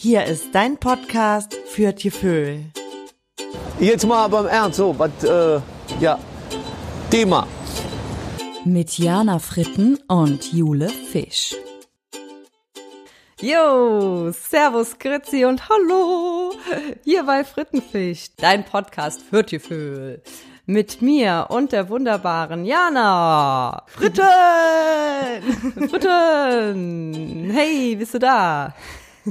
Hier ist dein Podcast für Tieföhl. Jetzt mal beim Ernst, so, was, äh, ja, Thema. Mit Jana Fritten und Jule Fisch. Jo, Servus, Grüezi und Hallo! Hier bei Frittenfisch, dein Podcast für Tieföhl. Mit mir und der wunderbaren Jana. Fritten! Fritten! Hey, bist du da?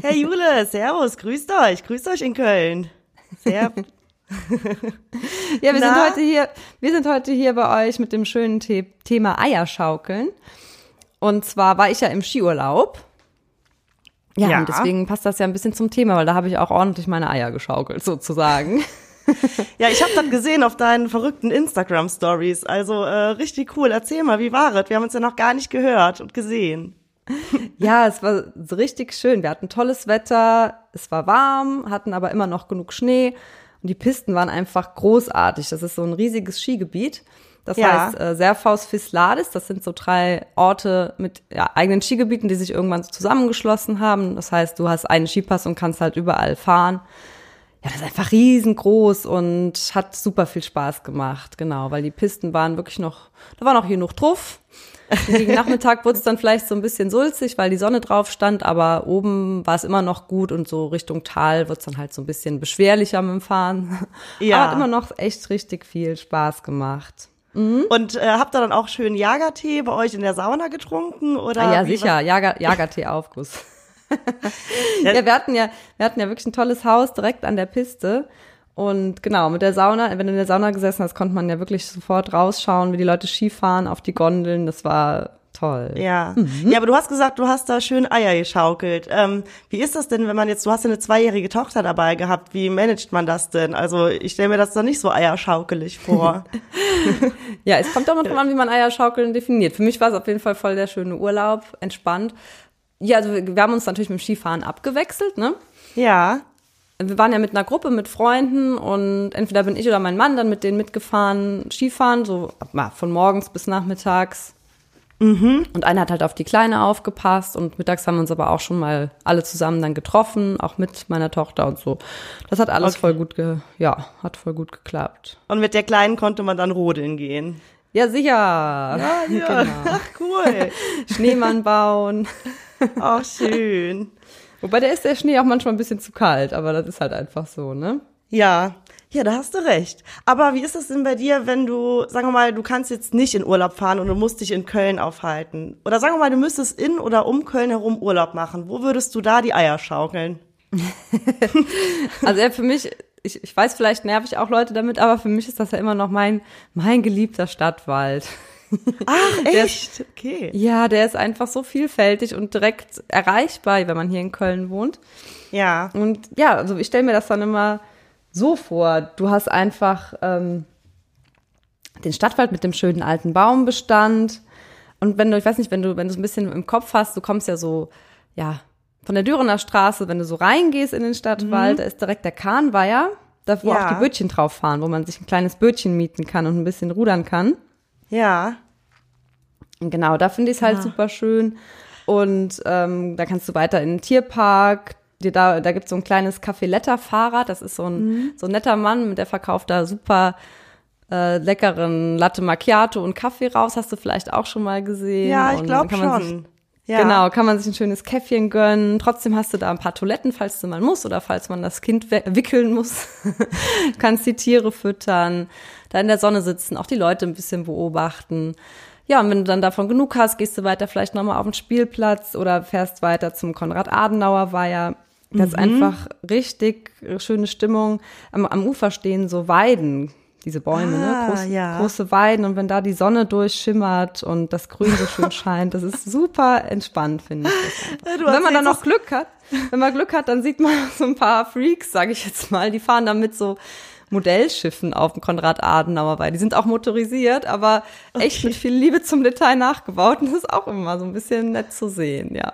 Hey Jule, servus, grüßt euch, grüßt euch in Köln. Sehr. Ja, wir Na? sind heute hier, wir sind heute hier bei euch mit dem schönen The Thema Eierschaukeln. Und zwar war ich ja im Skiurlaub. Ja, Ja. und deswegen passt das ja ein bisschen zum Thema, weil da habe ich auch ordentlich meine Eier geschaukelt, sozusagen. Ja, ich habe das gesehen auf deinen verrückten Instagram-Stories. Also äh, richtig cool. Erzähl mal, wie war es? Wir haben uns ja noch gar nicht gehört und gesehen. Ja, es war so richtig schön. Wir hatten tolles Wetter, es war warm, hatten aber immer noch genug Schnee und die Pisten waren einfach großartig. Das ist so ein riesiges Skigebiet. Das Ja. heißt äh, Serfaus Fisladis, das sind so drei Orte mit ja, eigenen Skigebieten, die sich irgendwann so zusammengeschlossen haben. Das heißt, du hast einen Skipass und kannst halt überall fahren. Ja, das ist einfach riesengroß und hat super viel Spaß gemacht, genau, weil die Pisten waren wirklich noch, da war noch genug drauf. Gegen Nachmittag wurde es dann vielleicht so ein bisschen sulzig, weil die Sonne drauf stand, aber oben war es immer noch gut und so Richtung Tal wird es dann halt so ein bisschen beschwerlicher mit dem Fahren. Ja. Aber hat immer noch echt richtig viel Spaß gemacht. Und äh, habt ihr dann auch schön Jagertee bei euch in der Sauna getrunken? Oder Ah, ja, sicher, Jager, Jagertee-Aufguss. Ja. ja, wir hatten ja, wir hatten ja wirklich ein tolles Haus direkt an der Piste. Und genau, mit der Sauna, wenn du in der Sauna gesessen hast, konnte man ja wirklich sofort rausschauen, wie die Leute Skifahren auf die Gondeln. Das war toll. Ja. Mhm. ja, aber du hast gesagt, du hast da schön Eier geschaukelt. Ähm, wie ist das denn, wenn man jetzt, du hast ja eine zweijährige Tochter dabei gehabt, wie managt man das denn? Also ich stelle mir das dann nicht so eierschaukelig vor. Ja, es kommt auch mal drauf an, wie man Eierschaukeln definiert. Für mich war es auf jeden Fall voll der schöne Urlaub, entspannt. Ja, also wir, wir haben uns natürlich mit dem Skifahren abgewechselt, ne? ja. Wir waren ja mit einer Gruppe, mit Freunden und entweder bin ich oder mein Mann dann mit denen mitgefahren, Skifahren, so von morgens bis nachmittags. Und einer hat halt auf die Kleine aufgepasst und mittags haben wir uns aber auch schon mal alle zusammen dann getroffen, auch mit meiner Tochter und so. Das hat alles Okay. voll gut, ge ja, hat voll gut geklappt. Und mit der Kleinen konnte man dann rodeln gehen. Ja, sicher. Ja, genau. Ach, cool. Schneemann bauen. Ach, schön. Wobei der ist der Schnee auch manchmal ein bisschen zu kalt, aber das ist halt einfach so, ne? Ja. Ja, da hast du recht. Aber wie ist das denn bei dir, wenn du, sagen wir mal, du kannst jetzt nicht in Urlaub fahren und du musst dich in Köln aufhalten? Oder sagen wir mal, du müsstest in oder um Köln herum Urlaub machen. Wo würdest du da die Eier schaukeln? Also ja, für mich, ich, ich weiß, vielleicht nerv ich auch Leute damit, aber für mich ist das ja immer noch mein, mein geliebter Stadtwald. Ach, echt? Okay. Ja, der ist einfach so vielfältig und direkt erreichbar, wenn man hier in Köln wohnt. Ja. Und ja, also ich stelle mir das dann immer so vor. Du hast einfach ähm, den Stadtwald mit dem schönen alten Baumbestand. Und wenn du, ich weiß nicht, wenn du, wenn du es ein bisschen im Kopf hast, du kommst ja so, ja, von der Dürener Straße, wenn du so reingehst in den Stadtwald, da ist direkt der Kahnweiher, da wo Ja. auch die Bötchen drauf fahren, wo man sich ein kleines Bötchen mieten kann und ein bisschen rudern kann. Ja. Genau, da finde ich es halt super schön. Und ähm, da kannst du weiter in den Tierpark. Dir da da gibt's so ein kleines Café-Letter-Fahrrad. Das ist so ein, so ein netter Mann, der verkauft da super äh, leckeren Latte Macchiato und Kaffee raus. Hast du vielleicht auch schon mal gesehen. Ja, ich glaube man sich- schon. Ja. Genau, kann man sich ein schönes Käffchen gönnen. Trotzdem hast du da ein paar Toiletten, falls du mal muss oder falls man das Kind wickeln muss. Kannst die Tiere füttern, da in der Sonne sitzen, auch die Leute ein bisschen beobachten. Ja, und wenn du dann davon genug hast, gehst du weiter vielleicht nochmal auf den Spielplatz oder fährst weiter zum Konrad-Adenauer-Weiher. Das ist einfach richtig schöne Stimmung. Am, am Ufer stehen so Weiden, diese Bäume, Ah, ne? Groß, ja. große Weiden. Und wenn da die Sonne durchschimmert und das Grün so schön scheint, das ist super entspannt, finde ich. Wenn man dann noch Glück hat, wenn man Glück hat, dann sieht man so ein paar Freaks, sage ich jetzt mal, die fahren dann mit so Modellschiffen auf dem Konrad-Adenauer Weih. Die sind auch motorisiert, aber echt mit viel Liebe zum Detail nachgebaut. Und das ist auch immer so ein bisschen nett zu sehen, ja.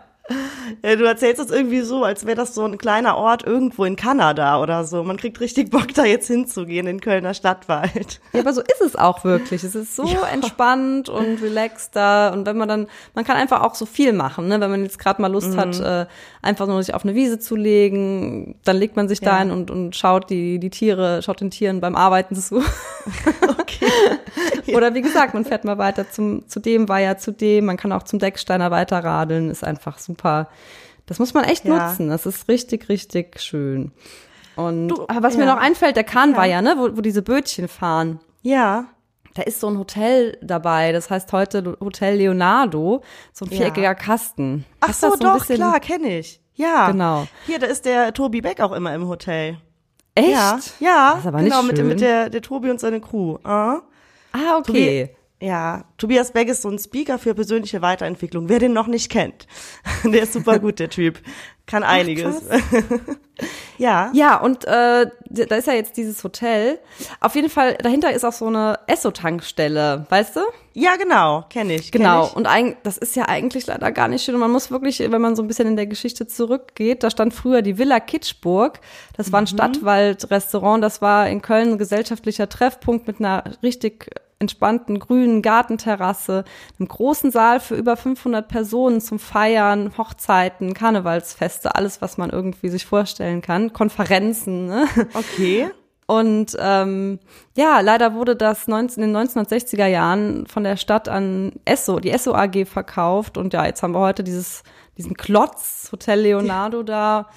Ja, du erzählst es irgendwie so, als wäre das so ein kleiner Ort irgendwo in Kanada oder so. Man kriegt richtig Bock, da jetzt hinzugehen, in Kölner Stadtwald. Ja, aber so ist es auch wirklich. Es ist so entspannt und relaxed da. Und wenn man dann, man kann einfach auch so viel machen, ne? Wenn man jetzt gerade mal Lust hat, Mhm. äh, einfach nur sich auf eine Wiese zu legen, dann legt man sich da Ja. hin und, und schaut die, die Tiere, schaut den Tieren beim Arbeiten zu. Okay. Oder wie gesagt, man fährt mal weiter zum, zu dem Weiher, zu dem. Man kann auch zum Decksteiner weiter radeln. Ist einfach super. Das muss man echt Ja. nutzen. Das ist richtig, richtig schön. Und Du, aber was mir ja. noch einfällt, der Kahnweiher, ne, wo, wo diese Bötchen fahren. Ja. Da ist so ein Hotel dabei, das heißt heute Hotel Leonardo, so ein Ja. viereckiger Kasten. Ach Hast so, ein doch, klar, kenne ich. Ja. Genau. Hier, da ist der Tobi Beck auch immer im Hotel. Echt? Ja, ja, Das ist aber genau, nicht mit, schön. mit der, der Tobi und seine Crew. Ah. Ah, okay. Ja, Tobias Beck ist so ein Speaker für persönliche Weiterentwicklung. Wer den noch nicht kennt, der ist super gut, der Typ. Kann einiges. ja. Ja, und äh, da ist ja jetzt dieses Hotel. Auf jeden Fall, dahinter ist auch so eine Esso-Tankstelle, weißt du? Ja, genau, kenne ich. kenn Genau. Ich. Und eig das ist ja eigentlich leider gar nicht schön. Und man muss wirklich, wenn man so ein bisschen in der Geschichte zurückgeht, da stand früher die Villa Kitschburg. Das war ein Stadtwaldrestaurant. Das war in Köln ein gesellschaftlicher Treffpunkt mit einer richtig entspannten grünen Gartenterrasse, einem großen Saal für über 500 Personen zum Feiern, Hochzeiten, Karnevalsfeste, alles, was man irgendwie sich vorstellen kann, Konferenzen. Ne? Okay. Und ähm, ja, leider wurde das 19, in den 1960er Jahren von der Stadt an Esso, die Esso AG verkauft. Und ja, jetzt haben wir heute dieses, diesen Klotz, Hotel Leonardo da.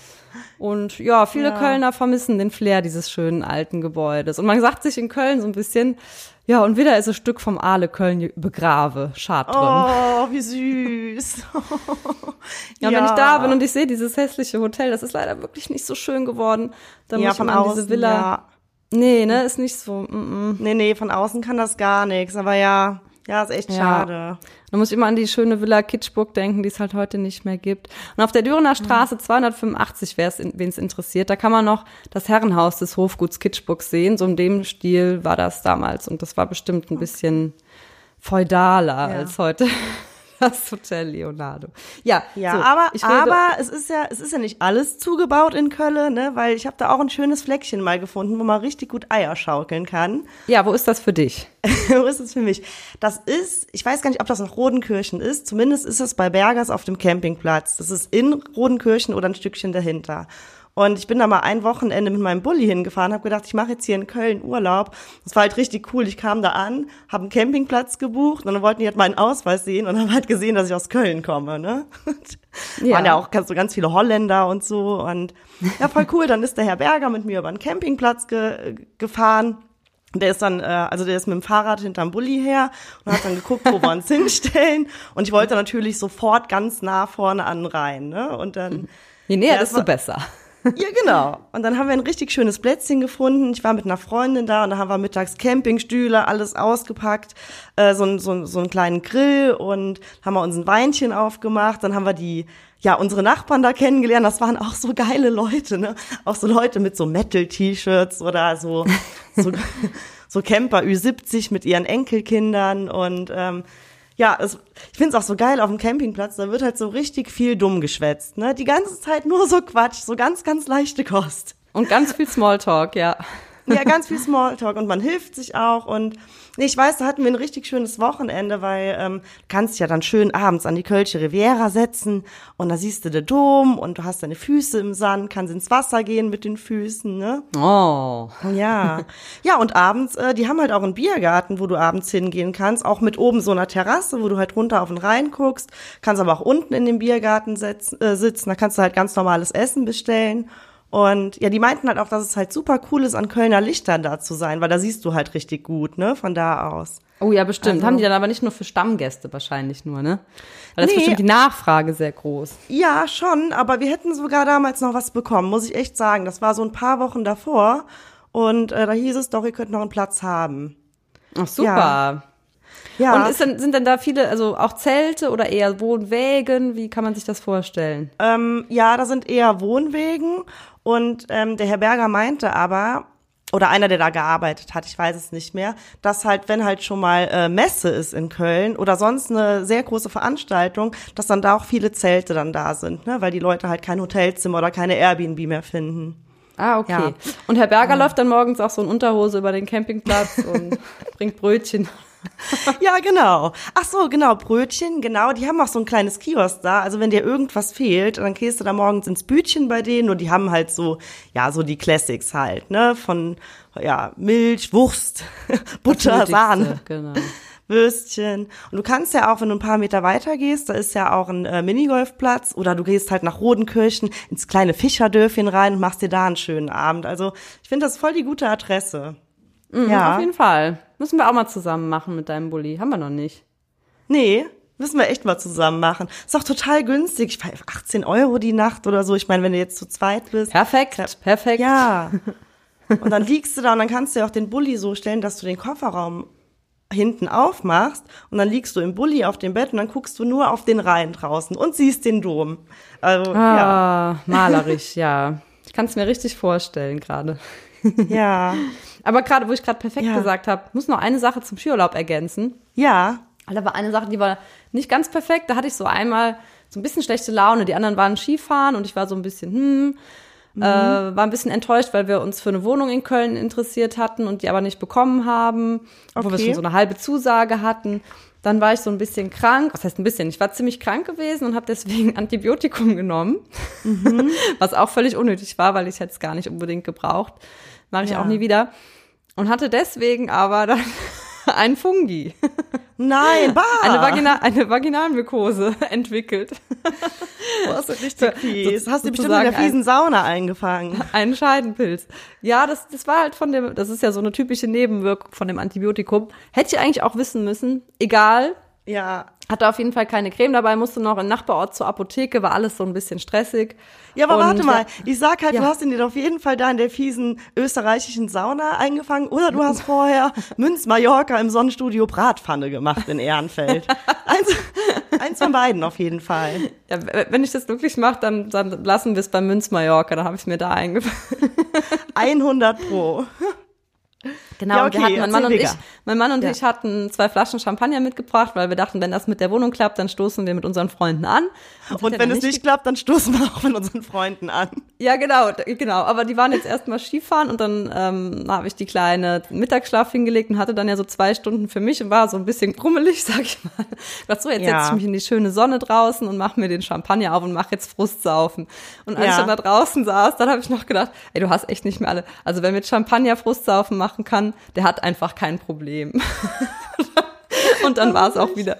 Und ja, viele Ja. Kölner vermissen den Flair dieses schönen alten Gebäudes. Und man sagt sich in Köln so ein bisschen, ja, und wieder ist ein Stück vom Aale Köln begrave, schad drin. Oh, wie süß. Ja, wenn ich da bin und ich sehe dieses hässliche Hotel, das ist leider wirklich nicht so schön geworden. Da ja, muss ich von außen, diese Villa. ja. Nee, ne, ist nicht so. Mm -mm. Nee, nee, von außen kann das gar nichts. Aber ja, ja, ist echt Ja. schade. Da muss ich immer an die schöne Villa Kitschburg denken, die es halt heute nicht mehr gibt. Und auf der Dürener Straße 285, wer es wen es interessiert, da kann man noch das Herrenhaus des Hofguts Kitschburg sehen. So in dem Stil war das damals. Und das war bestimmt ein bisschen feudaler Ja. als heute das Hotel Leonardo. Ja, Ja, so, aber, aber es ist ja, es ist ja nicht alles zugebaut in Köln, ne? Weil ich habe da auch ein schönes Fleckchen mal gefunden, wo man richtig gut Eier schaukeln kann. ja, wo ist das für dich? Wo ist es für mich? Das ist, ich weiß gar nicht, ob das noch Rodenkirchen ist. Zumindest ist es bei Bergers auf dem Campingplatz. Das ist in Rodenkirchen oder ein Stückchen dahinter. Und ich bin da mal ein Wochenende mit meinem Bulli hingefahren, habe gedacht, ich mache jetzt hier in Köln Urlaub. Das war halt richtig cool. Ich kam da an, habe einen Campingplatz gebucht und dann wollten die halt meinen Ausweis sehen und haben halt gesehen, dass ich aus Köln komme. Ne? Ja. Waren ja auch ganz- so ganz viele Holländer und so. Und ja, voll cool. Dann ist der Herr Berger mit mir über den Campingplatz ge gefahren. Der ist dann, äh, also der ist mit dem Fahrrad hinterm Bulli her und hat dann geguckt, wo wir uns hinstellen. Und ich wollte natürlich sofort ganz nah vorne an den Rhein, ne? Und dann, Je näher, Ja, desto besser. Ja genau. Und dann haben wir ein richtig schönes Plätzchen gefunden. Ich war mit einer Freundin da und da haben wir mittags Campingstühle, alles ausgepackt, äh, so, ein- so, ein- so einen kleinen Grill und haben wir uns ein Weinchen aufgemacht. Dann haben wir die, ja, unsere Nachbarn da kennengelernt. Das waren auch so geile Leute, ne? Auch so Leute mit so Metal-T-Shirts oder so, so, so Camper Ü70 mit ihren Enkelkindern und ähm, ja, es, ich find's auch so geil auf dem Campingplatz, da wird halt so richtig viel dumm geschwätzt, ne? Die ganze Zeit nur so Quatsch, so ganz, ganz leichte Kost. Und ganz viel Smalltalk, ja. Ja, ganz viel Smalltalk und man hilft sich auch und nee, ich weiß, da hatten wir ein richtig schönes Wochenende, weil ähm, du kannst ja dann schön abends an die Kölsche Riviera setzen und da siehst du den Dom und du hast deine Füße im Sand, kannst ins Wasser gehen mit den Füßen, ne? Oh. Ja. Ja, und abends, äh, die haben halt auch einen Biergarten, wo du abends hingehen kannst, auch mit oben so einer Terrasse, wo du halt runter auf den Rhein guckst, kannst aber auch unten in dem Biergarten setz, äh, sitzen, da kannst du halt ganz normales Essen bestellen. Und ja, die meinten halt auch, dass es halt super cool ist, an Kölner Lichtern da zu sein, weil da siehst du halt richtig gut, ne, von da aus. Oh ja, bestimmt. Also- Haben die dann aber nicht nur für Stammgäste wahrscheinlich nur, ne? Weil das ist Nee. bestimmt die Nachfrage sehr groß. Ja, schon, aber wir hätten sogar damals noch was bekommen, muss ich echt sagen. Das war so ein paar Wochen davor und äh, da hieß es doch, ihr könnt noch einen Platz haben. Ach, super. Ja. Und ist denn, sind denn da viele, also auch Zelte oder eher Wohnwägen? Wie kann man sich das vorstellen? Ähm, ja, da sind eher Wohnwegen und ähm, der Herr Berger meinte aber, oder einer, der da gearbeitet hat, ich weiß es nicht mehr, dass halt, wenn halt schon mal äh, Messe ist in Köln oder sonst eine sehr große Veranstaltung, dass dann da auch viele Zelte dann da sind, ne? weil die Leute halt kein Hotelzimmer oder keine Airbnb mehr finden. Ah, okay. Ja. Und Herr Berger läuft dann morgens auch so in Unterhose über den Campingplatz und bringt Brötchen. Ja, genau. Ach so, genau, Brötchen, genau. Die haben auch so ein kleines Kiosk da. Also wenn dir irgendwas fehlt, dann gehst du da morgens ins Bütchen bei denen und die haben halt so, ja, so die Classics halt, ne? Von, ja, Milch, Wurst, Butter, Sahne. Genau. Würstchen. Und du kannst ja auch, wenn du ein paar Meter weiter gehst, da ist ja auch ein äh, Minigolfplatz oder du gehst halt nach Rodenkirchen ins kleine Fischerdörfchen rein und machst dir da einen schönen Abend. Also ich finde das voll die gute Adresse. Mhm, ja. Auf jeden Fall. Müssen wir auch mal zusammen machen mit deinem Bulli. Haben wir noch nicht. Nee, müssen wir echt mal zusammen machen. Ist auch total günstig. Ich weiß, 18 Euro die Nacht oder so. Ich meine, wenn du jetzt zu zweit bist. Perfekt, perfekt. Ja. Und dann liegst du da und dann kannst du ja auch den Bulli so stellen, dass du den Kofferraum hinten aufmachst und dann liegst du im Bulli auf dem Bett und dann guckst du nur auf den Rhein draußen und siehst den Dom. Also, ja. Ah, malerisch, ja. Ich kann es mir richtig vorstellen gerade. Ja. Aber gerade, wo ich gerade perfekt Ja. gesagt habe, muss noch eine Sache zum Skiurlaub ergänzen. Ja. Da war eine Sache, die war nicht ganz perfekt. Da hatte ich so einmal so ein bisschen schlechte Laune. Die anderen waren Skifahren und ich war so ein bisschen, hm, äh, war ein bisschen enttäuscht, weil wir uns für eine Wohnung in Köln interessiert hatten und die aber nicht bekommen haben, obwohl wir Okay. schon so eine halbe Zusage hatten. Dann war ich so ein bisschen krank, was heißt ein bisschen, ich war ziemlich krank gewesen und habe deswegen Antibiotikum genommen, was auch völlig unnötig war, weil ich hätte es gar nicht unbedingt gebraucht. Mache ich Ja. auch nie wieder. Und hatte deswegen aber dann ein Fungi Nein, bah. eine, Vagina eine Vaginalmykose entwickelt. das ist richtig fies. So- Hast du bestimmt in der fiesen Sauna eingefangen. Einen Scheidenpilz. Ja, das, das war halt von dem, das ist ja so eine typische Nebenwirkung von dem Antibiotikum. Hätte ich eigentlich auch wissen müssen. Egal. Ja. Hatte auf jeden Fall keine Creme dabei, musste noch in Nachbarort zur Apotheke, war alles so ein bisschen stressig. Ja, aber Und warte mal. Ich sag halt, Ja. du hast ihn dir auf jeden Fall da in der fiesen österreichischen Sauna eingefangen oder du hast vorher Münz Mallorca im Sonnenstudio Bratpfanne gemacht in Ehrenfeld. eins, eins von beiden auf jeden Fall. Ja, wenn ich das wirklich mache, dann, dann lassen wir es bei Münz Mallorca, dann habe ich mir da eingefangen. 100 pro. Genau, Ja, wir okay, hatten, mein Mann und ich, mein Mann und Ja. ich hatten zwei Flaschen Champagner mitgebracht, weil wir dachten, wenn das mit der Wohnung klappt, dann stoßen wir mit unseren Freunden an. Das Und wenn es nicht klappt, dann stoßen wir auch mit unseren Freunden an. Ja, genau, genau. Aber die waren jetzt erstmal Skifahren und dann ähm, habe ich die kleine Mittagsschlaf hingelegt und hatte dann ja so zwei Stunden für mich und war so ein bisschen grummelig, sag ich mal. Ich dachte so, jetzt Ja. setze ich mich in die schöne Sonne draußen und mache mir den Champagner auf und mache jetzt Frustsaufen. Und als ich dann da draußen saß, dann habe ich noch gedacht, ey, du hast echt nicht mehr alle. Also wer mit Champagner Frustsaufen machen kann, der hat einfach kein Problem. und dann war es auch wieder,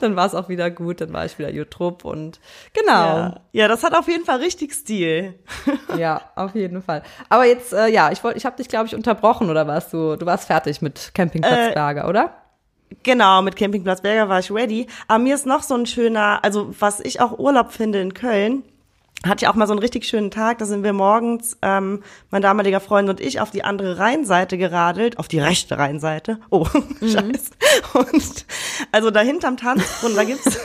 dann war es auch wieder gut, dann war ich wieder Jutrup und genau. Ja. ja, das hat auf jeden Fall richtig Stil. Ja, auf jeden Fall. Aber jetzt, äh, ja, ich wollte, ich habe dich, glaube ich, unterbrochen oder warst du? Du warst fertig mit Campingplatz Äh, Berger, oder? Genau, mit Campingplatz Berger war ich ready. Aber mir ist noch so ein schöner, also was ich auch Urlaub finde in Köln, hatte ich auch mal so einen richtig schönen Tag. Da sind wir morgens, ähm, mein damaliger Freund und ich, auf die andere Rheinseite geradelt, auf die rechte Rheinseite. Oh, scheiße. Und also da hinterm Tanzbrunnen, da gibt's,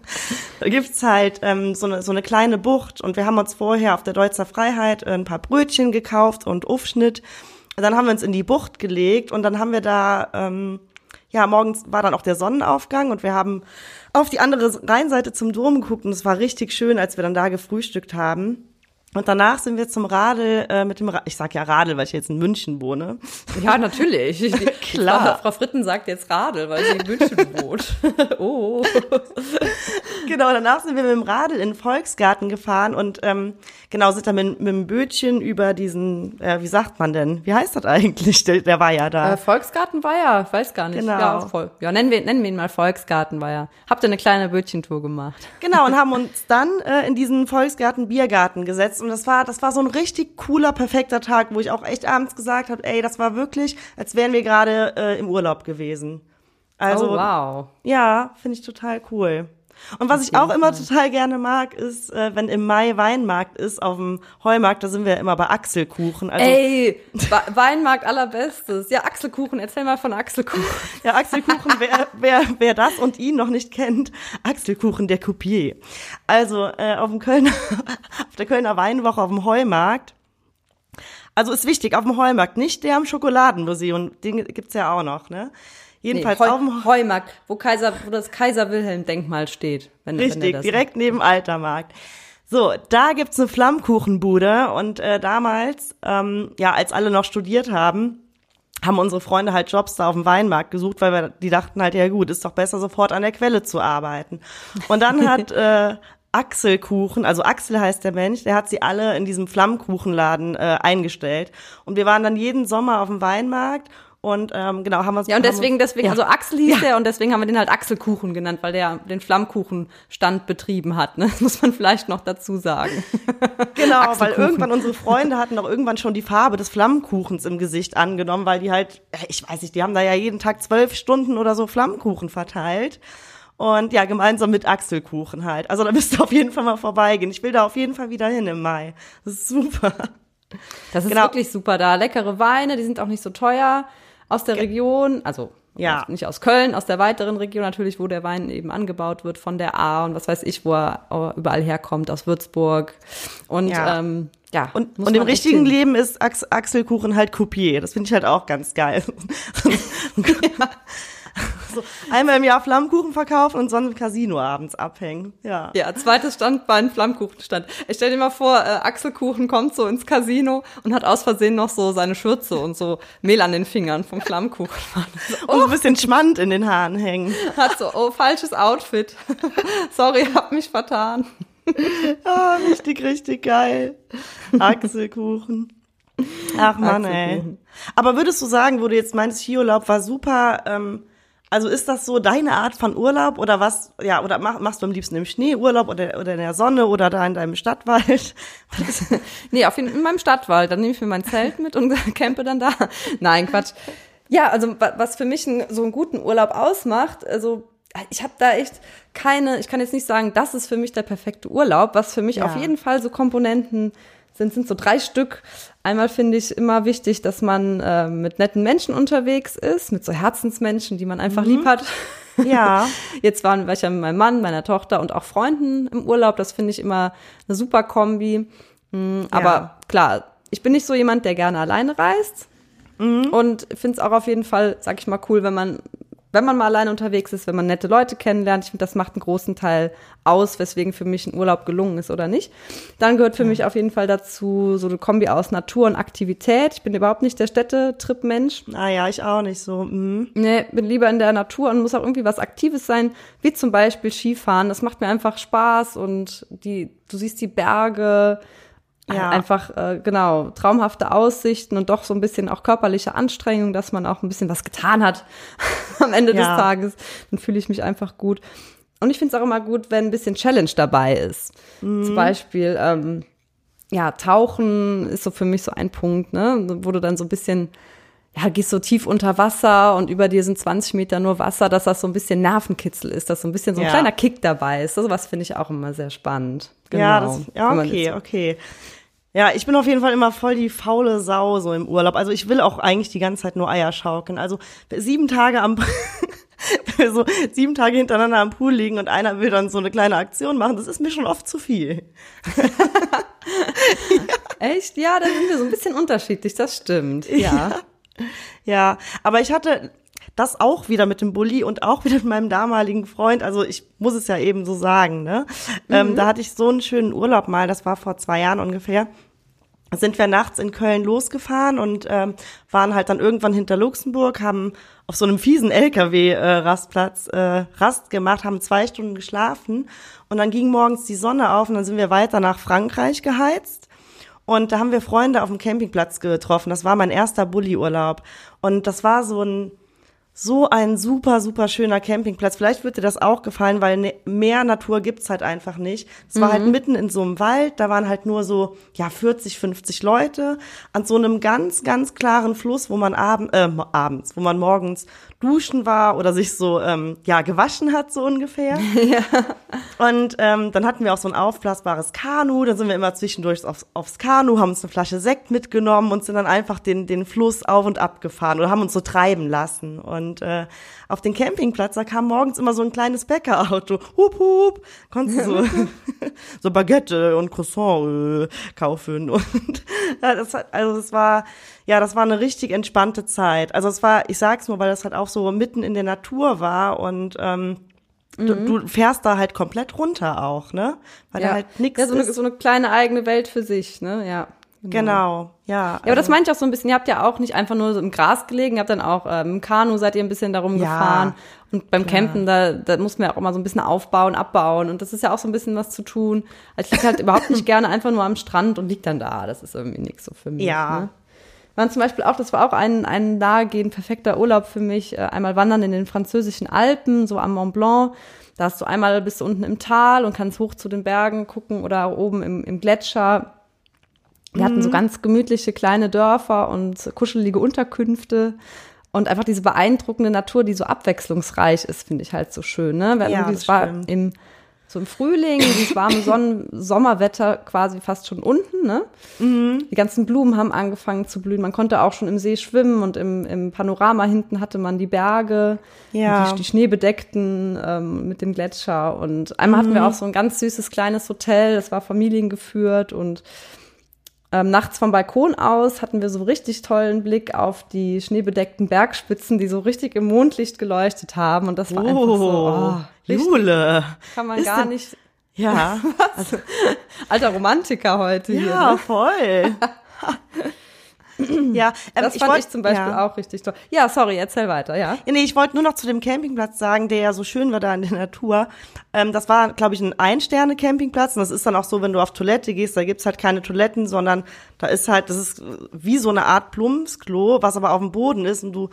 da gibt's halt ähm, so, eine, so eine kleine Bucht. Und wir haben uns vorher auf der Deutzer Freiheit äh, ein paar Brötchen gekauft und Aufschnitt. Und dann haben wir uns in die Bucht gelegt und dann haben wir da ähm, ja, morgens war dann auch der Sonnenaufgang und wir haben auf die andere Rheinseite zum Dom geguckt und es war richtig schön, als wir dann da gefrühstückt haben. Und danach sind wir zum Radl äh, mit dem, Ra ich sag ja Radl, weil ich jetzt in München wohne. Ja, natürlich. Klar. Frau, Frau Fritten sagt jetzt Radl, weil sie in München wohnt. oh. Genau, danach sind wir mit dem Radl in den Volksgarten gefahren und ähm, genau sind dann mit, mit dem Bötchen über diesen, äh, wie sagt man denn? Wie heißt das eigentlich? Der, der war ja da. Äh, Volksgarten war ja, weiß gar nicht. Genau. Ja, voll. ja nennen, wir, nennen wir ihn mal Volksgarten war ja. Habt ihr eine kleine Bötchentour gemacht? Genau, und haben uns dann äh, in diesen Volksgarten Biergarten gesetzt. Und das war, das war so ein richtig cooler, perfekter Tag, wo ich auch echt abends gesagt habe, ey, das war wirklich, als wären wir gerade äh, im Urlaub gewesen. Also, oh, wow. ja, finde ich total cool. Und was ich auch immer total gerne mag, ist, äh, wenn im Mai Weinmarkt ist, auf dem Heumarkt, da sind wir immer bei Achselkuchen. Also, Ey, Weinmarkt allerbestes. Ja, Achselkuchen, erzähl mal von Achselkuchen. Ja, Achselkuchen, wer, wer, wer das und ihn noch nicht kennt, Achselkuchen der Coupier. Also äh, auf dem Kölner, auf der Kölner Weinwoche auf dem Heumarkt Also ist wichtig, auf dem Heumarkt, nicht der am Schokoladenmuseum. Den gibt's ja auch noch, ne? Jedenfalls nee, Heu auf dem Heumarkt, wo, Kaiser, wo das Kaiser-Wilhelm-Denkmal steht. Wenn, wenn Richtig, das direkt neben Altermarkt. So, da gibt's eine Flammkuchenbude und äh, damals, ähm, ja, als alle noch studiert haben, haben unsere Freunde halt Jobs da auf dem Weinmarkt gesucht, weil wir, die dachten halt, ja gut, ist doch besser sofort an der Quelle zu arbeiten. Und dann hat äh, Axel Kuchen, also Axel heißt der Mensch, der hat sie alle in diesem Flammkuchenladen äh, eingestellt. Und wir waren dann jeden Sommer auf dem Weinmarkt und ähm, genau, haben wir Ja, und deswegen, deswegen, ja. also Axel hieß Ja. der und deswegen haben wir den halt Axelkuchen genannt, weil der den Flammkuchenstand betrieben hat. Ne? Das muss man vielleicht noch dazu sagen. Genau, weil irgendwann unsere Freunde hatten auch irgendwann schon die Farbe des Flammkuchens im Gesicht angenommen, weil die halt, ich weiß nicht, die haben da ja jeden Tag zwölf Stunden oder so Flammkuchen verteilt. Und ja, gemeinsam mit Achselkuchen halt. Also da müsst ihr auf jeden Fall mal vorbeigehen. Ich will da auf jeden Fall wieder hin im Mai. Das ist super. Das ist Genau. wirklich super da. Leckere Weine, die sind auch nicht so teuer aus der Region, also Ja. nicht aus Köln, aus der weiteren Region natürlich, wo der Wein eben angebaut wird, von der A und was weiß ich, wo er überall herkommt, aus Würzburg. Und Ja. ja, ähm, ja Und, und im richtigen. Leben ist Ax Achselkuchen halt Coupier. Das finde ich halt auch ganz geil. so, einmal im Jahr Flammkuchen verkaufen und sonst im Casino abends abhängen. Ja. Ja, zweites Standbein, Flammkuchenstand. Ich stell dir mal vor, äh, Axelkuchen kommt so ins Casino und hat aus Versehen noch so seine Schürze und so Mehl an den Fingern vom Flammkuchen. Und so ein bisschen Schmand in den Haaren hängen. Hat so, oh, falsches Outfit. Sorry, hab mich vertan. Ah, richtig, richtig geil. Achselkuchen. Ach Mann, ey. Aber würdest du sagen, wo du jetzt meinst, Skiurlaub war super, ähm, also ist das so deine Art von Urlaub oder was, ja, oder mach, machst du am liebsten im Schnee Urlaub oder, oder in der Sonne oder da in deinem Stadtwald? Nee, auf jeden, in meinem Stadtwald. Dann nehme ich mir mein Zelt mit und campe dann da. Nein, Quatsch. Ja, also wa- was für mich ein, so einen guten Urlaub ausmacht, also ich habe da echt keine, ich kann jetzt nicht sagen, das ist für mich der perfekte Urlaub. Was für mich Ja. auf jeden Fall so Komponenten sind, sind so drei Stück. Einmal finde ich immer wichtig, dass man äh, mit netten Menschen unterwegs ist, mit so Herzensmenschen, die man einfach lieb hat. Ja. Jetzt waren war ich ja mit meinem Mann, meiner Tochter und auch Freunden im Urlaub. Das finde ich immer eine super Kombi. Aber Ja. klar, ich bin nicht so jemand, der gerne alleine reist. Und finde es auch auf jeden Fall, sag ich mal, cool, wenn man, wenn man mal alleine unterwegs ist, wenn man nette Leute kennenlernt. Ich finde, das macht einen großen Teil aus, weswegen für mich ein Urlaub gelungen ist oder nicht. Dann gehört für mich auf jeden Fall dazu so eine Kombi aus Natur und Aktivität. Ich bin überhaupt nicht der Städtetrip-Mensch. Naja, ich auch nicht so. Mhm. Nee, bin lieber in der Natur und muss auch irgendwie was Aktives sein, wie zum Beispiel Skifahren. Das macht mir einfach Spaß und die, du siehst die Berge, Ja. einfach, äh, genau, traumhafte Aussichten und doch so ein bisschen auch körperliche Anstrengung, dass man auch ein bisschen was getan hat am Ende Ja. des Tages. Dann fühle ich mich einfach gut. Und ich finde es auch immer gut, wenn ein bisschen Challenge dabei ist. Zum Beispiel, ähm, ja, Tauchen ist so für mich so ein Punkt, ne, wo du dann so ein bisschen, ja, gehst so tief unter Wasser und über dir sind 20 Meter nur Wasser, dass das so ein bisschen Nervenkitzel ist, dass so ein bisschen so ein Ja. kleiner Kick dabei ist. So was finde ich auch immer sehr spannend. Genau. Ja, das, ja, okay, okay. Ja, ich bin auf jeden Fall immer voll die faule Sau so im Urlaub. Also ich will auch eigentlich die ganze Zeit nur Eier schaukeln. Also sieben Tage am, so sieben Tage hintereinander am Pool liegen und einer will dann so eine kleine Aktion machen, das ist mir schon oft zu viel. Echt? Ja, da sind wir so ein bisschen unterschiedlich, das stimmt. Ja. Ja, aber ich hatte das auch wieder mit dem Bulli und auch wieder mit meinem damaligen Freund. Also ich muss es ja eben so sagen, ne? Ähm, da hatte ich so einen schönen Urlaub mal, das war vor zwei Jahren ungefähr. Sind wir nachts in Köln losgefahren und ähm, waren halt dann irgendwann hinter Luxemburg, haben auf so einem fiesen LKW-Rastplatz äh, Rast gemacht, haben zwei Stunden geschlafen und dann ging morgens die Sonne auf und dann sind wir weiter nach Frankreich geheizt. Und da haben wir Freunde auf dem Campingplatz getroffen. Das war mein erster Bulli-Urlaub. Und das war so ein, so ein super, super schöner Campingplatz. Vielleicht wird dir das auch gefallen, weil ne, mehr Natur gibt's halt einfach nicht. Es war halt mitten in so einem Wald. Da waren halt nur so, ja, 40, 50 Leute. An so einem ganz, ganz klaren Fluss, wo man abend, äh, abends, wo man morgens duschen war oder sich so, ähm, ja, gewaschen hat, so ungefähr. Und ähm, dann hatten wir auch so ein aufblasbares Kanu. Da sind wir immer zwischendurch aufs, aufs Kanu, haben uns eine Flasche Sekt mitgenommen und sind dann einfach den, den Fluss auf und ab gefahren oder haben uns so treiben lassen. Und äh, auf den Campingplatz, da kam morgens immer so ein kleines Bäckerauto. Hup, hup. Konntest du so, so Baguette und Croissant äh, kaufen. Und Ja, das hat, also es war, ja, das war eine richtig entspannte Zeit. Also es war, ich sag's nur, weil das halt auch so mitten in der Natur war und ähm, du, Mhm. du fährst da halt komplett runter auch, ne? Weil da halt nichts ja, so eine, ist. so eine kleine eigene Welt für sich, ne? Ja. Genau, ja. Ja, aber das meinte ich auch so ein bisschen, ihr habt ja auch nicht einfach nur so im Gras gelegen, ihr habt dann auch ähm, im Kanu seid ihr ein bisschen darum Ja, gefahren. Und beim Campen, da, da muss man ja auch immer so ein bisschen aufbauen, abbauen. Und das ist ja auch so ein bisschen was zu tun. Also ich liege halt überhaupt nicht gerne einfach nur am Strand und lieg dann da. Das ist irgendwie nichts so für mich. Ja. Ne? Waren zum Beispiel auch, das war auch ein, ein nahegehend perfekter Urlaub für mich, äh, einmal wandern in den französischen Alpen, so am Mont Blanc. Da hast du einmal bist du unten im Tal und kannst hoch zu den Bergen gucken oder oben im, im Gletscher. Wir hatten so ganz gemütliche kleine Dörfer und kuschelige Unterkünfte. Und einfach diese beeindruckende Natur, die so abwechslungsreich ist, finde ich halt so schön. Ne? Wir Ja, es war im, so im Frühling, dieses warme Sonnen Sommerwetter quasi fast schon unten. Ne? Mhm. Die ganzen Blumen haben angefangen zu blühen. Man konnte auch schon im See schwimmen und im, im Panorama hinten hatte man die Berge, Ja. die, die schneebedeckten ähm, mit dem Gletscher. Und einmal hatten wir Mhm. auch so ein ganz süßes kleines Hotel, das war familiengeführt und ähm, nachts vom Balkon aus hatten wir so richtig tollen Blick auf die schneebedeckten Bergspitzen, die so richtig im Mondlicht geleuchtet haben. Und das war einfach so, oh, richtig, Jule. kann man gar denn- nicht. Ja, Alter Romantiker heute hier. ja, Ne? voll. ja, ähm, Das fand wollt- ich zum Beispiel ja. auch richtig toll. Ja, sorry, erzähl weiter, ja. Ja, nee, ich wollte nur noch zu dem Campingplatz sagen, der ja so schön war da in der Natur. Ähm, das war, glaube ich, ein Ein-Sterne-Campingplatz. Und das ist dann auch so, wenn du auf Toilette gehst, da gibt's halt keine Toiletten, sondern da ist halt, das ist wie so eine Art Plumpsklo, was aber auf dem Boden ist und du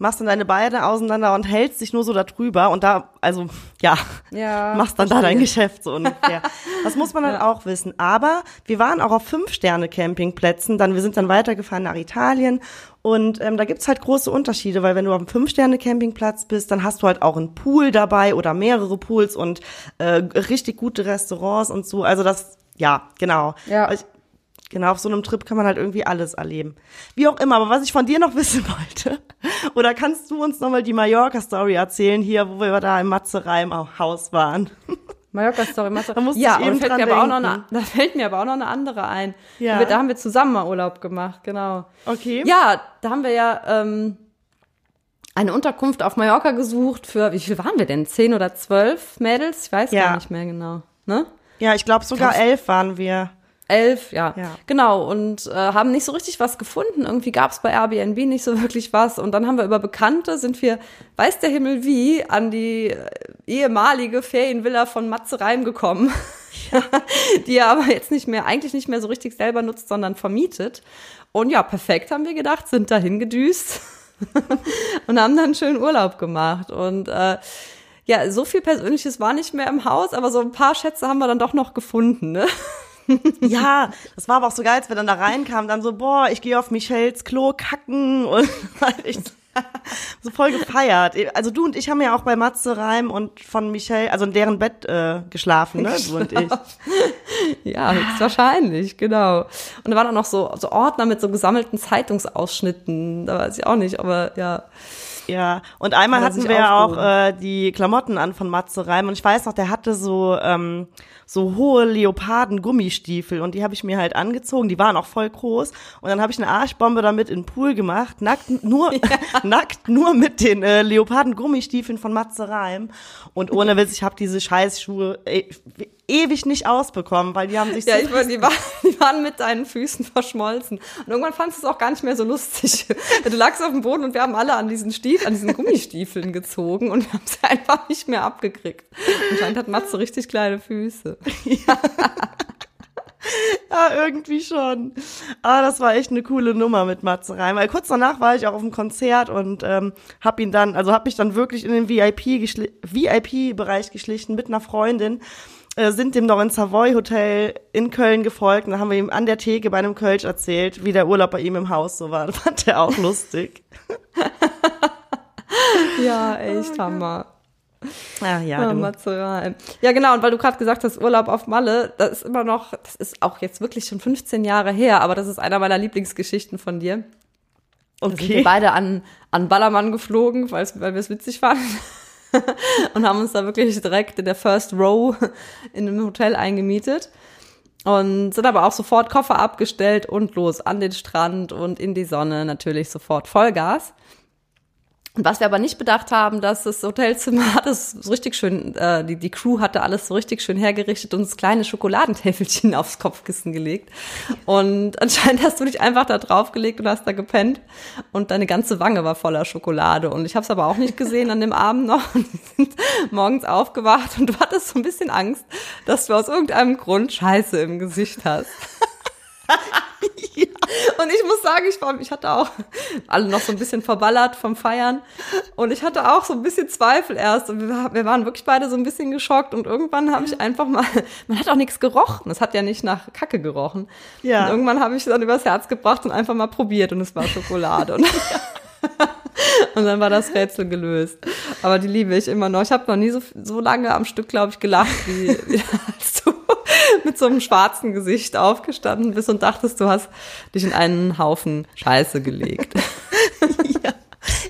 machst dann deine Beine auseinander und hältst dich nur so da drüber und da, also, ja, Ja, machst dann da dein Geschäft so ungefähr. Das muss man dann auch wissen. Aber wir waren auch auf Fünf-Sterne-Campingplätzen, dann, wir sind dann weitergefahren nach Italien und ähm, da gibt's halt große Unterschiede, weil wenn du auf einem Fünf-Sterne-Campingplatz bist, dann hast du halt auch einen Pool dabei oder mehrere Pools und äh, richtig gute Restaurants und so. Also das, ja, genau. Ja. Ich, Genau, auf so einem Trip kann man halt irgendwie alles erleben. Wie auch immer, aber was ich von dir noch wissen wollte, oder kannst du uns nochmal die Mallorca-Story erzählen, hier, wo wir da im Matze im Haus waren? Mallorca-Story. Matze- Da ja, eben fällt mir aber auch noch eine, denken. da fällt mir aber auch noch eine andere ein. Ja. Wir, da haben wir zusammen mal Urlaub gemacht, genau. Okay. Ja, da haben wir ja ähm, eine Unterkunft auf Mallorca gesucht für, wie viel waren wir denn? Zehn oder zwölf Mädels? Ich weiß Ja. gar nicht mehr genau. Ne? Ja, ich glaube sogar Kannst- elf waren wir. Elf, ja. Ja. Genau, und äh, haben nicht so richtig was gefunden. Irgendwie gab es bei Airbnb nicht so wirklich was. Und dann haben wir über Bekannte, sind wir, weiß der Himmel wie, an die äh, ehemalige Ferienvilla von Matze Reim gekommen. die er aber jetzt nicht mehr, eigentlich nicht mehr so richtig selber nutzt, sondern vermietet. Und ja, perfekt, haben wir gedacht, sind dahin gedüst und haben dann einen schönen Urlaub gemacht. Und äh, ja, so viel Persönliches war nicht mehr im Haus, aber so ein paar Schätze haben wir dann doch noch gefunden, ne? Ja, das war aber auch so geil, als wir dann da reinkamen, dann so, boah, ich gehe auf Michelles Klo kacken und halt ich so voll gefeiert. Also du und ich haben ja auch bei Matze Reim und von Michelle, also in deren Bett äh, geschlafen, ne, du und ich. Ja, höchstwahrscheinlich, genau. Und da waren auch noch so, so Ordner mit so gesammelten Zeitungsausschnitten. Da weiß ich auch nicht, aber ja. Ja, und einmal Hat hatten wir ja auch äh, die Klamotten an von Matze Reim. Und ich weiß noch, der hatte so ähm, so hohe Leoparden-Gummistiefel und die habe ich mir halt angezogen, die waren auch voll groß. Und dann habe ich eine Arschbombe damit in den Pool gemacht, nackt nur nackt nur mit den äh, Leoparden-Gummistiefeln von Matze Reim. Und ohne Witz, ich habe diese Scheißschuhe e ewig nicht ausbekommen, weil die haben sich Ja, so ich meine, die, war, die waren mit deinen Füßen verschmolzen. Und irgendwann fandest du es auch gar nicht mehr so lustig. Du lagst auf dem Boden und wir haben alle an diesen Stief, an diesen Gummistiefeln gezogen und wir haben sie einfach nicht mehr abgekriegt. Anscheinend hat Matze richtig kleine Füße. Ja, irgendwie schon. Aber das war echt eine coole Nummer mit Matze Reim. Weil kurz danach war ich auch auf dem Konzert und ähm, hab ihn dann, also hab mich dann wirklich in den VIP VIP-Bereich geschlichen mit einer Freundin. Äh, sind dem noch ins Savoy Hotel in Köln gefolgt und dann haben wir ihm an der Theke bei einem Kölsch erzählt, wie der Urlaub bei ihm im Haus so war. Das fand er auch lustig. Ja, echt Hammer. Ah, ja, Ja, ja, genau. Und weil du gerade gesagt hast, Urlaub auf Malle, das ist immer noch, das ist auch jetzt wirklich schon 15 Jahre her, aber das ist einer meiner Lieblingsgeschichten von dir. Da sind wir Okay. beide an, an Ballermann geflogen, weil wir es witzig fanden. und haben uns da wirklich direkt in der First Row in einem Hotel eingemietet. und sind aber auch sofort Koffer abgestellt und los an den Strand und in die Sonne natürlich sofort Vollgas. Und was wir aber nicht bedacht haben, dass das Hotelzimmer es so richtig schön, äh, die, die Crew hatte alles so richtig schön hergerichtet und das kleine Schokoladentäfelchen aufs Kopfkissen gelegt. Und anscheinend hast du dich einfach da draufgelegt und hast da gepennt und deine ganze Wange war voller Schokolade. Und ich habe es aber auch nicht gesehen an dem Abend noch. Und wir sind morgens aufgewacht und du hattest so ein bisschen Angst, dass du aus irgendeinem Grund Scheiße im Gesicht hast. Und ich muss sagen, ich, war, ich hatte auch alle noch so ein bisschen verballert vom Feiern. Und ich hatte auch so ein bisschen Zweifel erst. Und wir, wir waren wirklich beide so ein bisschen geschockt. Und irgendwann habe ich einfach mal, man hat auch nichts gerochen. Es hat ja nicht nach Kacke gerochen. Ja. Und irgendwann habe ich es dann übers Herz gebracht und einfach mal probiert. Und es war Schokolade. Und, und dann war das Rätsel gelöst. Aber die liebe ich immer noch. Ich habe noch nie so, so lange am Stück, glaube ich, gelacht, wie, wie als du mit so einem schwarzen Gesicht aufgestanden bist und dachtest, du hast dich in einen Haufen Scheiße gelegt. ja,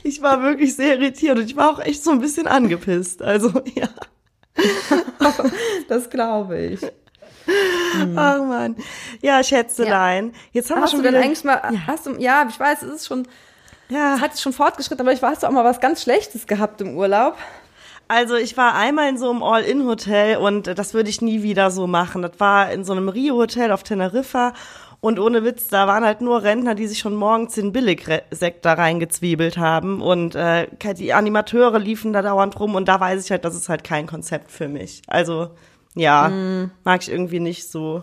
ich war wirklich sehr irritiert und ich war auch echt so ein bisschen angepisst. Also, ja. das glaube ich. Ach man. Ja, Schätzelein. Jetzt haben Hast wir du schon denn wieder, eigentlich mal, hast du, ja, ich weiß, es ist schon, ja. es hat schon fortgeschritten, aber ich weiß, hast du auch mal was ganz Schlechtes gehabt im Urlaub? Also ich war einmal in so einem All-In-Hotel und das würde ich nie wieder so machen. Das war in so einem Rio-Hotel auf Teneriffa und ohne Witz, da waren halt nur Rentner, die sich schon morgens den Billigsekt da reingezwiebelt haben und äh, die Animateure liefen da dauernd rum und da weiß ich halt, das ist halt kein Konzept für mich. Also ja, mag ich irgendwie nicht so.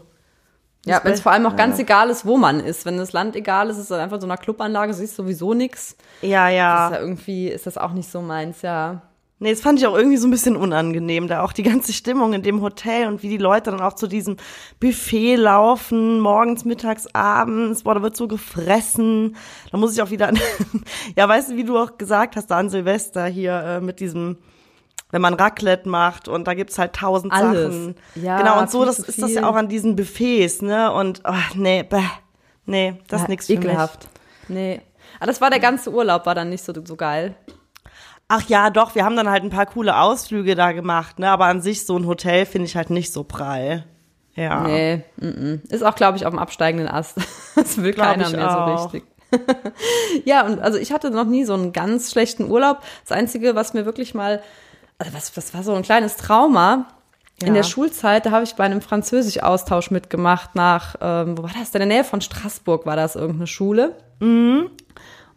Ja, wenn es vor allem auch Ja. ganz egal ist, wo man ist. Wenn das Land egal ist, ist es einfach so einer Clubanlage, siehst sowieso nix. Ja, Ist ja. ja irgendwie, ist das auch nicht so meins, ja. Nee, das fand ich auch irgendwie so ein bisschen unangenehm, da auch die ganze Stimmung in dem Hotel und wie die Leute dann auch zu diesem Buffet laufen, morgens, mittags, abends, boah, da wird so gefressen. Da muss ich auch wieder an, ja, weißt du, wie du auch gesagt hast, da an Silvester hier äh, mit diesem, wenn man Raclette macht und da gibt's halt tausend Alles. Sachen. Ja, genau, und so, das ist das ja auch an diesen Buffets, ne, und, oh, nee, bäh, nee, das ist ja, nix für mich. Ekelhaft. Nee. Aber das war der ganze Urlaub, war dann nicht so, so geil. Ach ja, doch, wir haben dann halt ein paar coole Ausflüge da gemacht, ne? Aber an sich so ein Hotel finde ich halt nicht so prall. Ja. Nee, mm -mm. ist auch, glaube ich, auf dem absteigenden Ast. Das will Glaub keiner mehr auch. so richtig. ja, und also ich hatte noch nie so einen ganz schlechten Urlaub. Das Einzige, was mir wirklich mal, also was, das war so ein kleines Trauma. In Ja. der Schulzeit, da habe ich bei einem Französisch-Austausch mitgemacht nach, ähm, wo war das? In der Nähe von Straßburg war das irgendeine Schule.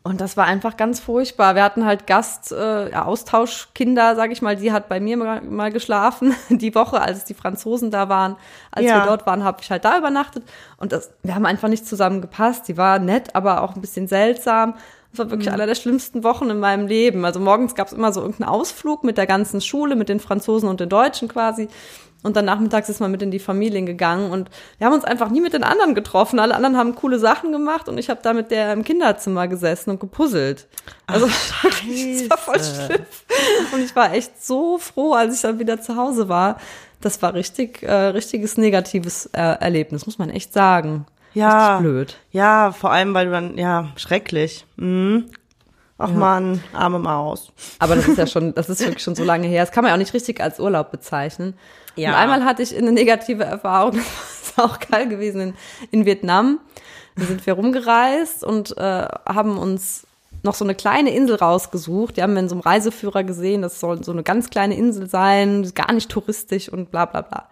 Und das war einfach ganz furchtbar. Wir hatten halt Gast, äh, ja, Austauschkinder, sag ich mal, die hat bei mir mal, mal geschlafen die Woche, als die Franzosen da waren. Als Ja. wir dort waren, habe ich halt da übernachtet. Und das, wir haben einfach nicht zusammen gepasst. Die war nett, aber auch ein bisschen seltsam. Das war wirklich einer der schlimmsten Wochen in meinem Leben. Also morgens gab es immer so irgendeinen Ausflug mit der ganzen Schule, mit den Franzosen und den Deutschen quasi. Und dann nachmittags ist man mit in die Familien gegangen und wir haben uns einfach nie mit den anderen getroffen. Alle anderen haben coole Sachen gemacht und ich habe da mit der im Kinderzimmer gesessen und gepuzzelt. Also wirklich, das war voll schlimm. Und ich war echt so froh, als ich dann wieder zu Hause war. Das war richtig, äh, richtiges negatives äh, Erlebnis, muss man echt sagen. Ja. Richtig blöd. Ja, vor allem, weil du dann, ja, schrecklich. Mhm. Ach man, arme Maus. Aber das ist ja schon, das ist wirklich schon so lange her. Das kann man ja auch nicht richtig als Urlaub bezeichnen. Ja. Und einmal hatte ich eine negative Erfahrung, das war auch geil gewesen in, in Vietnam. Da sind wir rumgereist und äh, haben uns noch so eine kleine Insel rausgesucht. Die haben wir in so einem Reiseführer gesehen. Das soll so eine ganz kleine Insel sein, gar nicht touristisch und bla bla bla.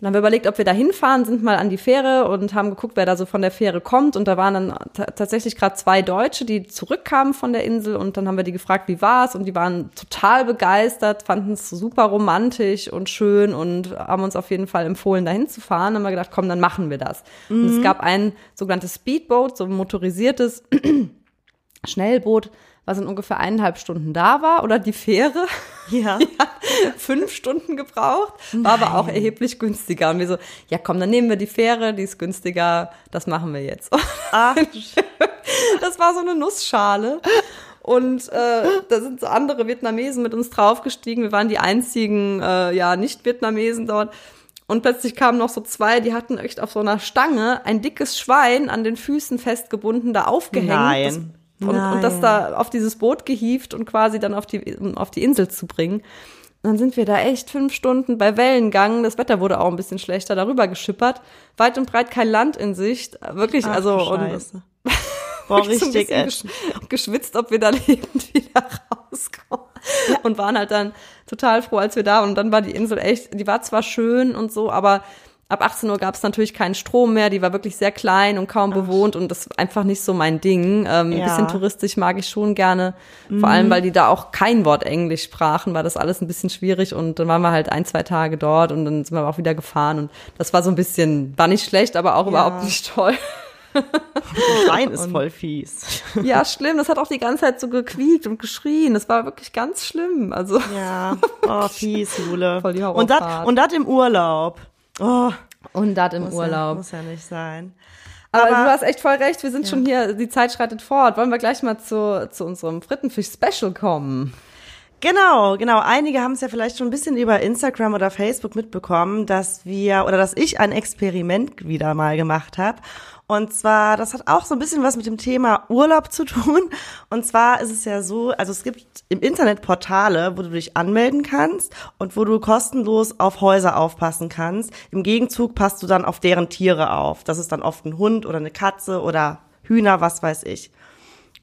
Und dann haben wir überlegt, ob wir da hinfahren, sind mal an die Fähre und haben geguckt, wer da so von der Fähre kommt. Und da waren dann ta- tatsächlich gerade zwei Deutsche, die zurückkamen von der Insel. Und dann haben wir die gefragt, wie war's? Und die waren total begeistert, fanden es super romantisch und schön und haben uns auf jeden Fall empfohlen, dahin zu fahren. Dann haben wir gedacht, komm, dann machen wir das. Und es gab ein sogenanntes Speedboat, so ein motorisiertes Schnellboot, was in ungefähr eineinhalb Stunden da war. Oder die Fähre Ja. fünf Stunden gebraucht, war aber auch erheblich günstiger. Und wir so, ja komm, dann nehmen wir die Fähre, die ist günstiger, das machen wir jetzt. Ach, Das war so eine Nussschale. Und äh, da sind so andere Vietnamesen mit uns draufgestiegen. Wir waren die einzigen ja, ja, Nicht-Vietnamesen dort. Und plötzlich kamen noch so zwei, die hatten echt auf so einer Stange ein dickes Schwein an den Füßen festgebunden, da aufgehängt. Nein. Und, und das da auf dieses Boot gehievt und quasi dann auf die, auf die Insel zu bringen. dann sind wir da echt fünf Stunden bei Wellengang. Das Wetter wurde auch ein bisschen schlechter, darüber geschippert. Weit und breit kein Land in Sicht. Wirklich, Ach, also. Und. Boah, so richtig ätzend. gesch geschwitzt, ob wir da lebend wieder rauskommen. Und waren halt dann total froh, als wir da waren. Und dann war die Insel echt, die war zwar schön und so, aber ab 18 Uhr gab es natürlich keinen Strom mehr. Die war wirklich sehr klein und kaum bewohnt und das ist einfach nicht so mein Ding. Ähm, Ja. Ein bisschen touristisch mag ich schon gerne. Vor allem, weil die da auch kein Wort Englisch sprachen, war das alles ein bisschen schwierig. Und dann waren wir halt ein, zwei Tage dort und dann sind wir auch wieder gefahren. Und das war so ein bisschen, war nicht schlecht, aber auch überhaupt nicht toll. Der Schwein ist voll fies. Ja, schlimm. Das hat auch die ganze Zeit so gequiekt und geschrien. Das war wirklich ganz schlimm. Also Ja, oh, fies, Jule. Voll die und das und das im Urlaub. Oh, und das im muss Ja, Urlaub. muss ja nicht sein. aber, aber- du hast echt voll recht. Wir sind schon hier. Die Zeit schreitet fort. Wollen wir gleich mal zu, zu unserem Frittenfisch-Special kommen? Genau, genau. Einige haben es ja vielleicht schon ein bisschen über Instagram oder Facebook mitbekommen, dass wir oder dass ich ein Experiment wieder mal gemacht habe. Und zwar, das hat auch so ein bisschen was mit dem Thema Urlaub zu tun. Und zwar ist es ja so, also es gibt im Internet Portale, wo du dich anmelden kannst und wo du kostenlos auf Häuser aufpassen kannst. Im Gegenzug passt du dann auf deren Tiere auf. Das ist dann oft ein Hund oder eine Katze oder Hühner, was weiß ich.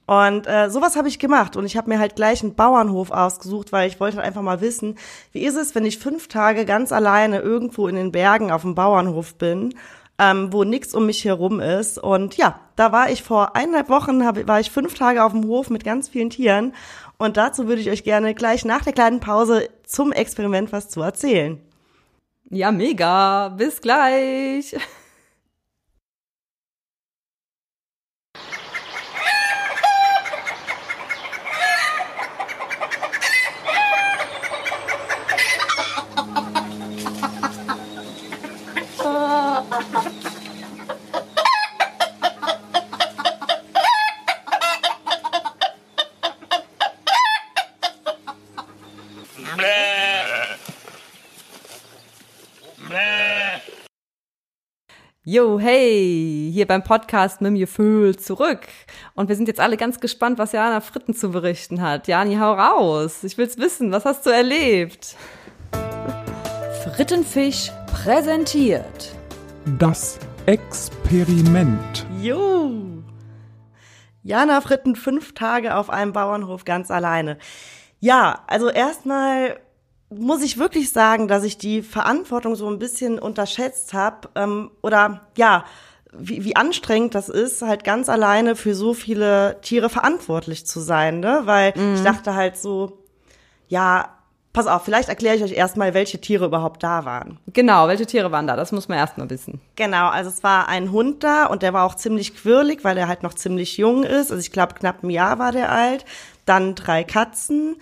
Und äh, sowas habe ich gemacht und ich habe mir halt gleich einen Bauernhof ausgesucht, weil ich wollte halt einfach mal wissen, wie ist es, wenn ich fünf Tage ganz alleine irgendwo in den Bergen auf dem Bauernhof bin, ähm, wo nichts um mich herum ist. Und ja, da war ich vor eineinhalb Wochen, hab, war ich fünf Tage auf dem Hof mit ganz vielen Tieren. Und dazu würde ich euch gerne gleich nach der kleinen Pause zum Experiment was zu erzählen. Ja, mega. Bis gleich. Yo, hey, hier beim Podcast mit mir Föhl zurück. Und wir sind jetzt alle ganz gespannt, was Jana Fritten zu berichten hat. Jani, hau raus. Ich will's wissen. Was hast du erlebt? Frittenfisch präsentiert. Das Experiment. Jo! Jana Fritten fünf Tage auf einem Bauernhof ganz alleine. Ja, also erstmal muss ich wirklich sagen, dass ich die Verantwortung so ein bisschen unterschätzt habe ähm, oder ja, wie, wie anstrengend das ist, halt ganz alleine für so viele Tiere verantwortlich zu sein, ne? Weil ich dachte halt so, ja, pass auf, vielleicht erkläre ich euch erstmal, welche Tiere überhaupt da waren. Genau, welche Tiere waren da? Das muss man erst mal wissen. Genau, also es war ein Hund da und der war auch ziemlich quirlig, weil er halt noch ziemlich jung ist. Also ich glaube, knapp ein Jahr war der alt. Dann drei Katzen,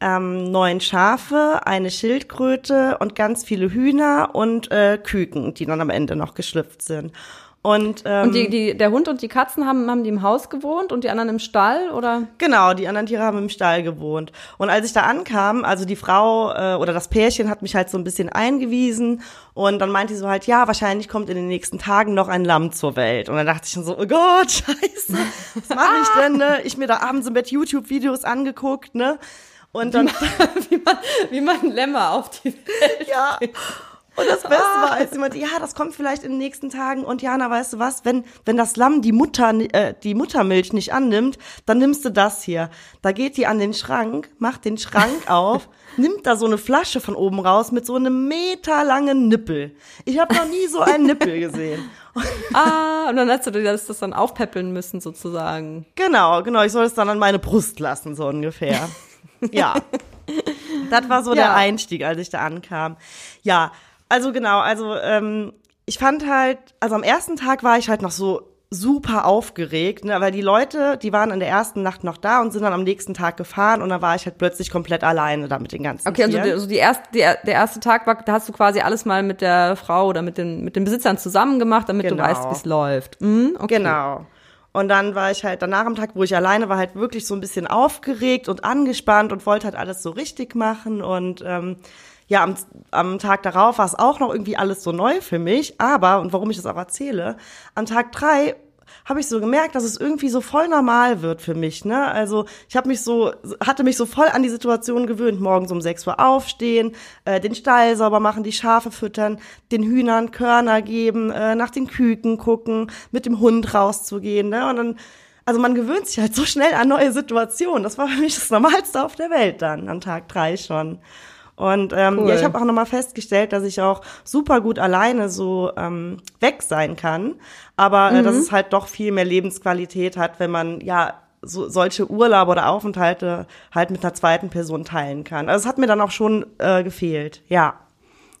ähm, neun Schafe, eine Schildkröte und ganz viele Hühner und äh, Küken, die dann am Ende noch geschlüpft sind. Und, ähm, Und die, die, der Hund und die Katzen haben, haben die im Haus gewohnt und die anderen im Stall, oder? Genau, die anderen Tiere haben im Stall gewohnt. Und als ich da ankam, also die Frau äh, oder das Pärchen hat mich halt so ein bisschen eingewiesen und dann meinte sie so halt, ja, wahrscheinlich kommt in den nächsten Tagen noch ein Lamm zur Welt. Und dann dachte ich schon so, oh Gott, scheiße, was mache ich denn, ne? Ich mir da abends im Bett YouTube-Videos angeguckt, ne? Und dann, wie, man, wie man Lämmer auf die Welt. ja. Und das Beste war, als sie meinte, ja, das kommt vielleicht in den nächsten Tagen. Und Jana, weißt du was? Wenn, wenn das Lamm die Mutter, äh, die Muttermilch nicht annimmt, dann nimmst du das hier. Da geht die an den Schrank, macht den Schrank auf, nimmt da so eine Flasche von oben raus mit so einem meterlangen Nippel. Ich habe noch nie so einen Nippel gesehen. Ah, und dann hast du das, das dann aufpäppeln müssen, sozusagen. Genau, genau. Ich soll es dann an meine Brust lassen, so ungefähr. Ja. Das war so Ja. der Einstieg, als ich da ankam. Ja, also genau, also ähm, ich fand halt, also am ersten Tag war ich halt noch so super aufgeregt, ne, weil die Leute, die waren in der ersten Nacht noch da und sind dann am nächsten Tag gefahren und dann war ich halt plötzlich komplett alleine da mit den ganzen Okay, also, die, also die erste, die, der erste Tag war, da hast du quasi alles mal mit der Frau oder mit den, mit den Besitzern zusammen gemacht, damit du Genau. weißt, wie es läuft. Mhm, okay. Genau. Und dann war ich halt danach am Tag, wo ich alleine war, halt wirklich so ein bisschen aufgeregt und angespannt und wollte halt alles so richtig machen. Und ähm, ja, am, am Tag darauf war es auch noch irgendwie alles so neu für mich. Aber, und warum ich das auch erzähle, am Tag drei habe ich so gemerkt, dass es irgendwie so voll normal wird für mich. Ne? Also ich habe mich so, hatte mich so voll an die Situation gewöhnt, morgens um 6 Uhr aufstehen, äh, den Stall sauber machen, die Schafe füttern, den Hühnern Körner geben, äh, nach den Küken gucken, mit dem Hund rauszugehen. Ne? Und dann, also man gewöhnt sich halt so schnell an neue Situationen. Das war für mich das Normalste auf der Welt dann, an Tag drei schon. Und ähm, Cool. ja, ich habe auch nochmal festgestellt, dass ich auch super gut alleine so ähm, weg sein kann, aber äh, dass es halt doch viel mehr Lebensqualität hat, wenn man ja so, solche Urlaube oder Aufenthalte halt mit einer zweiten Person teilen kann. Also es hat mir dann auch schon äh, gefehlt, ja.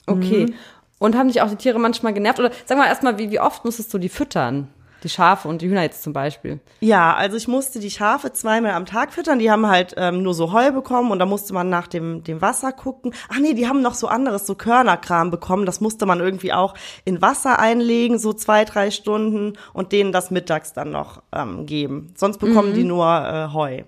Okay. Und haben dich auch die Tiere manchmal genervt? Oder sag mal erstmal, wie, wie oft musstest du die füttern? Die Schafe und die Hühner jetzt zum Beispiel. Ja, also ich musste die Schafe zweimal am Tag füttern. Die haben halt ähm, nur so Heu bekommen und da musste man nach dem, dem Wasser gucken. Ach nee, die haben noch so anderes, so Körnerkram bekommen. Das musste man irgendwie auch in Wasser einlegen, so zwei, drei Stunden und denen das mittags dann noch ähm, geben. Sonst bekommen die nur äh, Heu.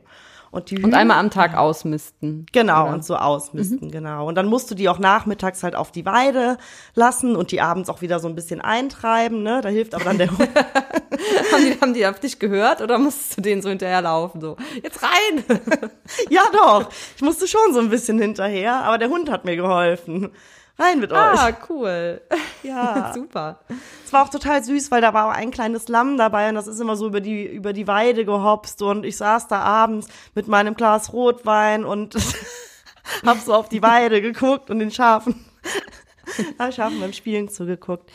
Und, die Und einmal am Tag ausmisten. Genau, Oder? und so ausmisten, genau. Und dann musst du die auch nachmittags halt auf die Weide lassen und die abends auch wieder so ein bisschen eintreiben, ne? Da hilft aber dann der Hund. haben, die, haben die auf dich gehört oder musstest du denen so hinterherlaufen? So, jetzt rein! Ja, doch. Ich musste schon so ein bisschen hinterher, aber der Hund hat mir geholfen. Rein mit euch. ah, cool. Ja. Super. Es war auch total süß, weil da war auch ein kleines Lamm dabei und das ist immer so über die, über die Weide gehopst und ich saß da abends mit meinem Glas Rotwein und hab so auf die Weide geguckt und den Schafen, den Schafen beim Spielen zugeguckt.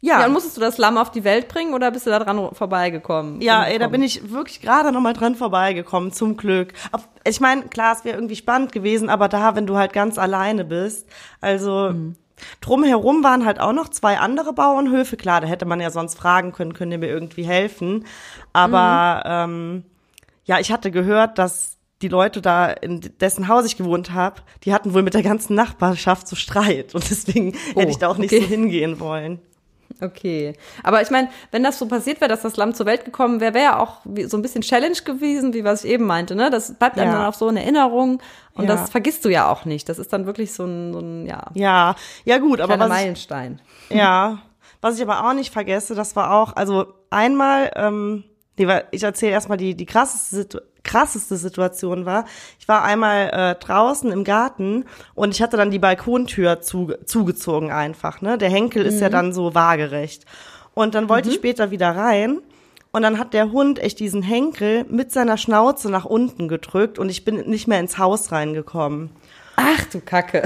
Ja, und musstest du das Lamm auf die Welt bringen oder bist du da dran vorbeigekommen? Ja, ey, da bin ich wirklich gerade noch mal dran vorbeigekommen, zum Glück. Ich meine, klar, es wäre irgendwie spannend gewesen, aber da, wenn du halt ganz alleine bist, also drumherum waren halt auch noch zwei andere Bauernhöfe. Klar, da hätte man ja sonst fragen können, könnt ihr mir irgendwie helfen. Aber ähm, ja, ich hatte gehört, dass die Leute da, in dessen Haus ich gewohnt habe, die hatten wohl mit der ganzen Nachbarschaft so Streit. Und deswegen hätte ich da auch nicht okay. so hingehen wollen. Okay. Aber ich meine, wenn das so passiert wäre, dass das Lamm zur Welt gekommen wäre, wäre ja auch so ein bisschen Challenge gewesen, wie was ich eben meinte, ne? Das bleibt einem Ja. dann auch so in Erinnerung und Ja. das vergisst du ja auch nicht. Das ist dann wirklich so ein, so ein ja, Ja, ja gut, aber was ich, Meilenstein. Ja, was ich aber auch nicht vergesse, das war auch, also einmal, ähm, nee, weil ich erzähle erstmal die, die krasseste, Situ krasseste Situation war. Ich war einmal äh, draußen im Garten und ich hatte dann die Balkontür zu, zugezogen einfach, ne? Der Henkel ist ja dann so waagerecht. Und dann wollte ich später wieder rein. Und dann hat der Hund echt diesen Henkel mit seiner Schnauze nach unten gedrückt und ich bin nicht mehr ins Haus reingekommen. Ach du Kacke.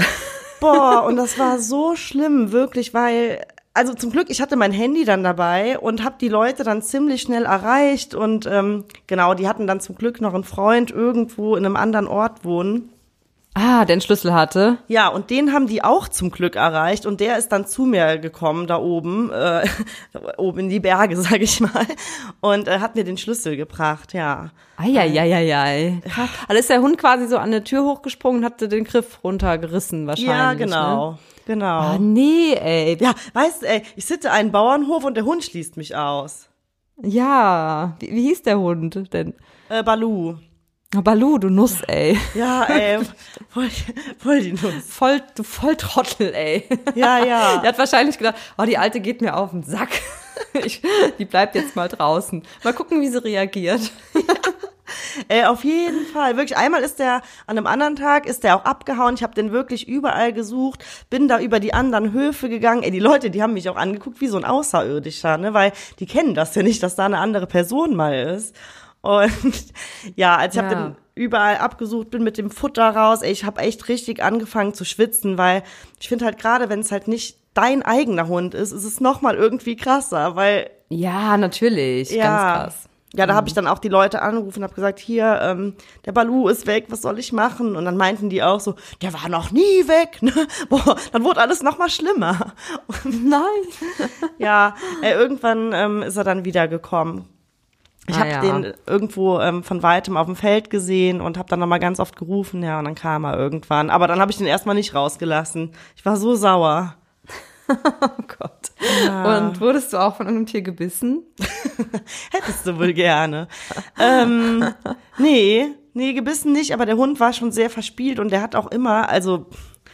Boah, und das war so schlimm, wirklich, weil, also zum Glück, ich hatte mein Handy dann dabei und habe die Leute dann ziemlich schnell erreicht und ähm, genau, die hatten dann zum Glück noch einen Freund irgendwo in einem anderen Ort wohnen. Ah, der einen Schlüssel hatte. Ja, und den haben die auch zum Glück erreicht und der ist dann zu mir gekommen da oben, äh, oben in die Berge, sag ich mal, und äh, hat mir den Schlüssel gebracht, ja. Eieieiei. Also ist der Hund quasi so an der Tür hochgesprungen und hatte den Griff runtergerissen wahrscheinlich. Ja, Ne? Genau. Ah, nee, ey. Ja, weißt du, ey, ich sitze einen Bauernhof und der Hund schließt mich aus. Ja. Wie, wie hieß der Hund denn? Äh, Balu. Balu, du Nuss, ey. Ja, ey, voll, voll die Nuss. Voll, du Volltrottel, ey. Ja, ja. Der hat wahrscheinlich gedacht, oh, die Alte geht mir auf den Sack. Ich, die bleibt jetzt mal draußen. Mal gucken, wie sie reagiert. Ey, auf jeden Fall. Wirklich, einmal ist der, an einem anderen Tag ist der auch abgehauen. Ich habe den wirklich überall gesucht, bin da über die anderen Höfe gegangen. Ey, die Leute, die haben mich auch angeguckt wie so ein Außerirdischer, ne? Weil die kennen das ja nicht, dass da eine andere Person mal ist. Und ja, also ich habe Ja. den überall abgesucht, bin mit dem Futter raus. Ey, ich habe echt richtig angefangen zu schwitzen, weil ich finde halt gerade, wenn es halt nicht dein eigener Hund ist, ist es noch mal irgendwie krasser, weil Ja, natürlich. ja. Ganz krass. Ja, da habe ich dann auch die Leute angerufen und habe gesagt, hier, ähm, der Balu ist weg, was soll ich machen? Und dann meinten die auch so, der war noch nie weg. Ne? Boah, dann wurde alles noch mal schlimmer. Nein. Ja, ey, irgendwann ähm, ist er dann wiedergekommen. Ich Ah, habe ja. den irgendwo ähm, von weitem auf dem Feld gesehen und habe dann noch mal ganz oft gerufen, ja, und dann kam er irgendwann. Aber dann habe ich den erstmal nicht rausgelassen. Ich war so sauer. Oh Gott. Und wurdest du auch von irgendeinem Tier gebissen? Hättest du wohl gerne. ähm, nee, nee, gebissen nicht, aber der Hund war schon sehr verspielt und der hat auch immer, also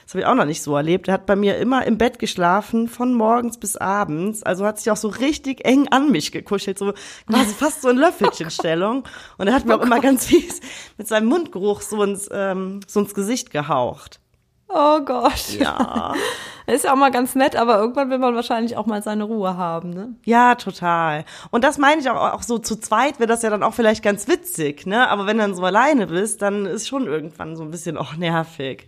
Das habe ich auch noch nicht so erlebt. Der hat bei mir immer im Bett geschlafen, von morgens bis abends. Also hat sich auch so richtig eng an mich gekuschelt, so quasi fast so in Löffelchenstellung. Und er hat mir auch immer ganz fies mit seinem Mundgeruch so ins, ähm, so ins Gesicht gehaucht. Oh Gott. Ja. Ist ja auch mal ganz nett, aber irgendwann will man wahrscheinlich auch mal seine Ruhe haben, ne? Ja, total. Und das meine ich auch, auch so zu zweit wäre das ja dann auch vielleicht ganz witzig, ne? Aber wenn du dann so alleine bist, dann ist schon irgendwann so ein bisschen auch nervig.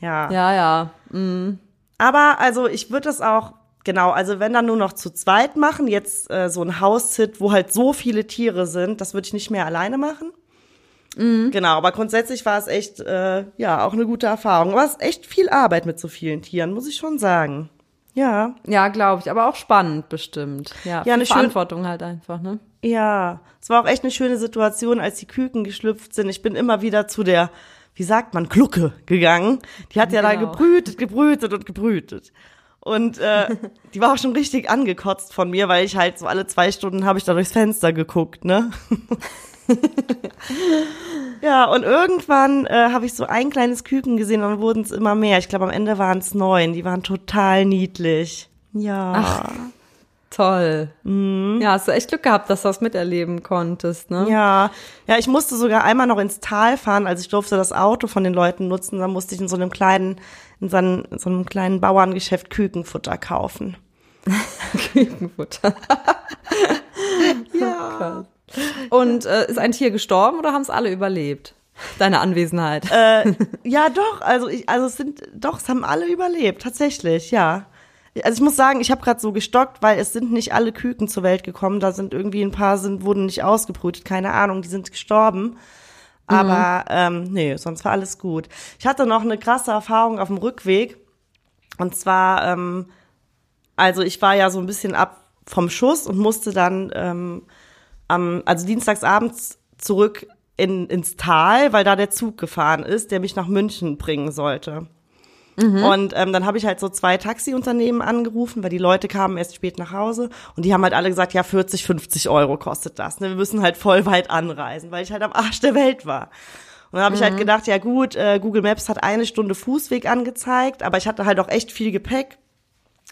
Ja. Ja, ja. Mhm. Aber also ich würde das auch, genau, also wenn dann nur noch zu zweit machen, jetzt äh, so ein Hauszit, wo halt so viele Tiere sind, das würde ich nicht mehr alleine machen. Genau, aber grundsätzlich war es echt, äh, ja, auch eine gute Erfahrung. Aber es ist echt viel Arbeit mit so vielen Tieren, muss ich schon sagen. Ja, Ja, glaube ich, aber auch spannend bestimmt. Ja, Ja, eine Verantwortung halt einfach, ne? ja. Es war auch echt eine schöne Situation, als die Küken geschlüpft sind. Ich bin immer wieder zu der, wie sagt man, Glucke gegangen. Die hat ja da Genau. gebrütet, gebrütet und gebrütet. Und äh, die war auch schon richtig angekotzt von mir, weil ich halt so alle zwei Stunden habe ich da durchs Fenster geguckt, ne? ja, und irgendwann äh, habe ich so ein kleines Küken gesehen und dann wurden es immer mehr. Ich glaube, am Ende waren es neun. Die waren total niedlich. Ja. Toll. Ja, hast du echt Glück gehabt, dass du das miterleben konntest, ne? Ja, ja, ich musste sogar einmal noch ins Tal fahren, also ich durfte das Auto von den Leuten nutzen, dann musste ich in so einem kleinen, in so einem, in so einem kleinen Bauerngeschäft Kükenfutter kaufen. Kükenfutter. ja. Und äh, ist ein Tier gestorben oder haben es alle überlebt? Deine Anwesenheit. Äh, ja, doch, also ich, also es sind, doch, es haben alle überlebt, tatsächlich, ja. Also ich muss sagen, ich habe gerade so gestockt, weil es sind nicht alle Küken zur Welt gekommen. Da sind irgendwie ein paar sind wurden nicht ausgebrütet, keine Ahnung, die sind gestorben. Aber ähm, nee, sonst war alles gut. Ich hatte noch eine krasse Erfahrung auf dem Rückweg. Und zwar, ähm, also ich war ja so ein bisschen ab vom Schuss und musste dann ähm, am, also dienstagsabends zurück in, ins Tal, weil da der Zug gefahren ist, der mich nach München bringen sollte. Und ähm, dann habe ich halt so zwei Taxiunternehmen angerufen, weil die Leute kamen erst spät nach Hause und die haben halt alle gesagt, ja 40, 50 Euro kostet das. Ne? Wir müssen halt voll weit anreisen, weil ich halt am Arsch der Welt war. Und dann habe ich halt gedacht, ja gut, äh, Google Maps hat eine Stunde Fußweg angezeigt, aber ich hatte halt auch echt viel Gepäck.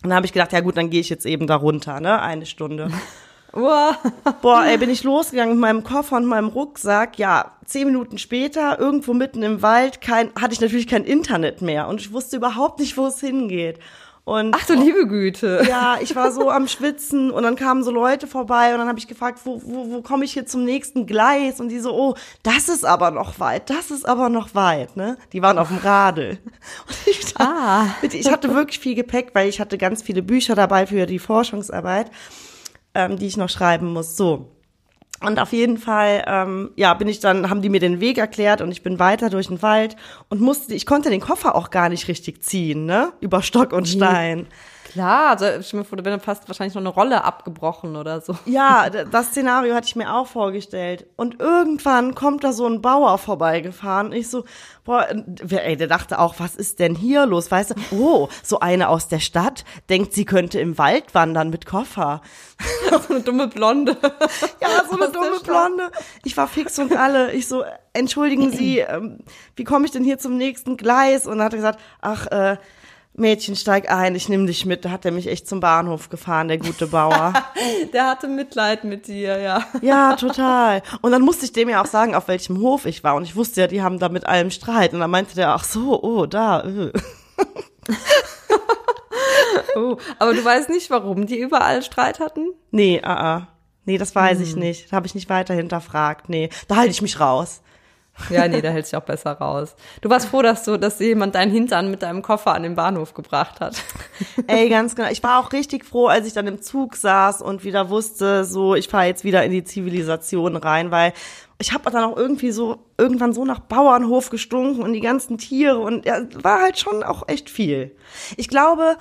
Und dann habe ich gedacht, ja gut, dann gehe ich jetzt eben da runter, ne? Eine Stunde. Boah, ey, bin ich losgegangen mit meinem Koffer und meinem Rucksack. Ja, zehn Minuten später, irgendwo mitten im Wald, kein, hatte ich natürlich kein Internet mehr und ich wusste überhaupt nicht, wo es hingeht. Und Ach du liebe Güte. ja, ich war so am Schwitzen und dann kamen so Leute vorbei und dann habe ich gefragt, wo, wo, wo komme ich hier zum nächsten Gleis? Und die so, oh, das ist aber noch weit, das ist aber noch weit, ne? Die waren auf dem Radl. Und ich, Ah. dachte, ich hatte wirklich viel Gepäck, weil ich hatte ganz viele Bücher dabei für die Forschungsarbeit, ähm, die ich noch schreiben muss. So. Und auf jeden Fall, ähm, ja, bin ich dann, haben die mir den Weg erklärt und ich bin weiter durch den Wald und musste, ich konnte den Koffer auch gar nicht richtig ziehen, ne? Über Stock und Stein. Klar, also ich mir vor, da wäre fast wahrscheinlich noch eine Rolle abgebrochen oder so. Ja, das Szenario hatte ich mir auch vorgestellt. Und irgendwann kommt da so ein Bauer vorbeigefahren. Ich so, boah, ey, der dachte auch, was ist denn hier los? Weißt du, oh, so eine aus der Stadt denkt, sie könnte im Wald wandern mit Koffer. So eine dumme Blonde. Ja, so eine Aus dumme. Blonde. Ich war fix und alle. Ich so, entschuldigen Sie, ähm, wie komme ich denn hier zum nächsten Gleis? Und dann hat er gesagt, ach, äh, Mädchen, steig ein, ich nehme dich mit. Da hat er mich echt zum Bahnhof gefahren, der gute Bauer. Der hatte Mitleid mit dir, ja. Ja, total. Und dann musste ich dem ja auch sagen, auf welchem Hof ich war. Und ich wusste ja, die haben da mit allem Streit. Und dann meinte der, ach so, oh, da. Äh. Oh, aber du weißt nicht, warum die überall Streit hatten? Nee, ah, ah. Nee, das weiß ich nicht. Da habe ich nicht weiter hinterfragt. Nee, da halte ich mich raus. Ja, nee, da hält sich auch besser raus. Du warst froh, dass du, dass jemand deinen Hintern mit deinem Koffer an den Bahnhof gebracht hat. Ey, ganz genau. Ich war auch richtig froh, als ich dann im Zug saß und wieder wusste, so, ich fahre jetzt wieder in die Zivilisation rein, weil ich habe dann auch irgendwie so, irgendwann so nach Bauernhof gestunken und die ganzen Tiere und ja, war halt schon auch echt viel. Ich glaube,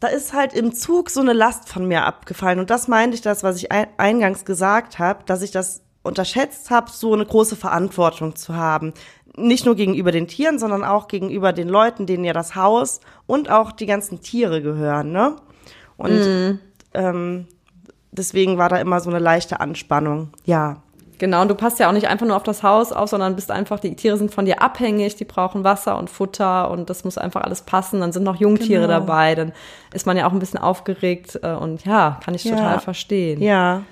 da ist halt im Zug so eine Last von mir abgefallen und das meinte ich das, was ich ein, eingangs gesagt habe, dass ich das unterschätzt habe, so eine große Verantwortung zu haben. Nicht nur gegenüber den Tieren, sondern auch gegenüber den Leuten, denen ja das Haus und auch die ganzen Tiere gehören, ne? Und ähm, deswegen war da immer so eine leichte Anspannung. Ja. Genau, und du passt ja auch nicht einfach nur auf das Haus auf, sondern bist einfach, die Tiere sind von dir abhängig, die brauchen Wasser und Futter und das muss einfach alles passen. Dann sind noch Jungtiere Genau. dabei, dann ist man ja auch ein bisschen aufgeregt äh, und ja, kann ich Ja. total verstehen. Ja,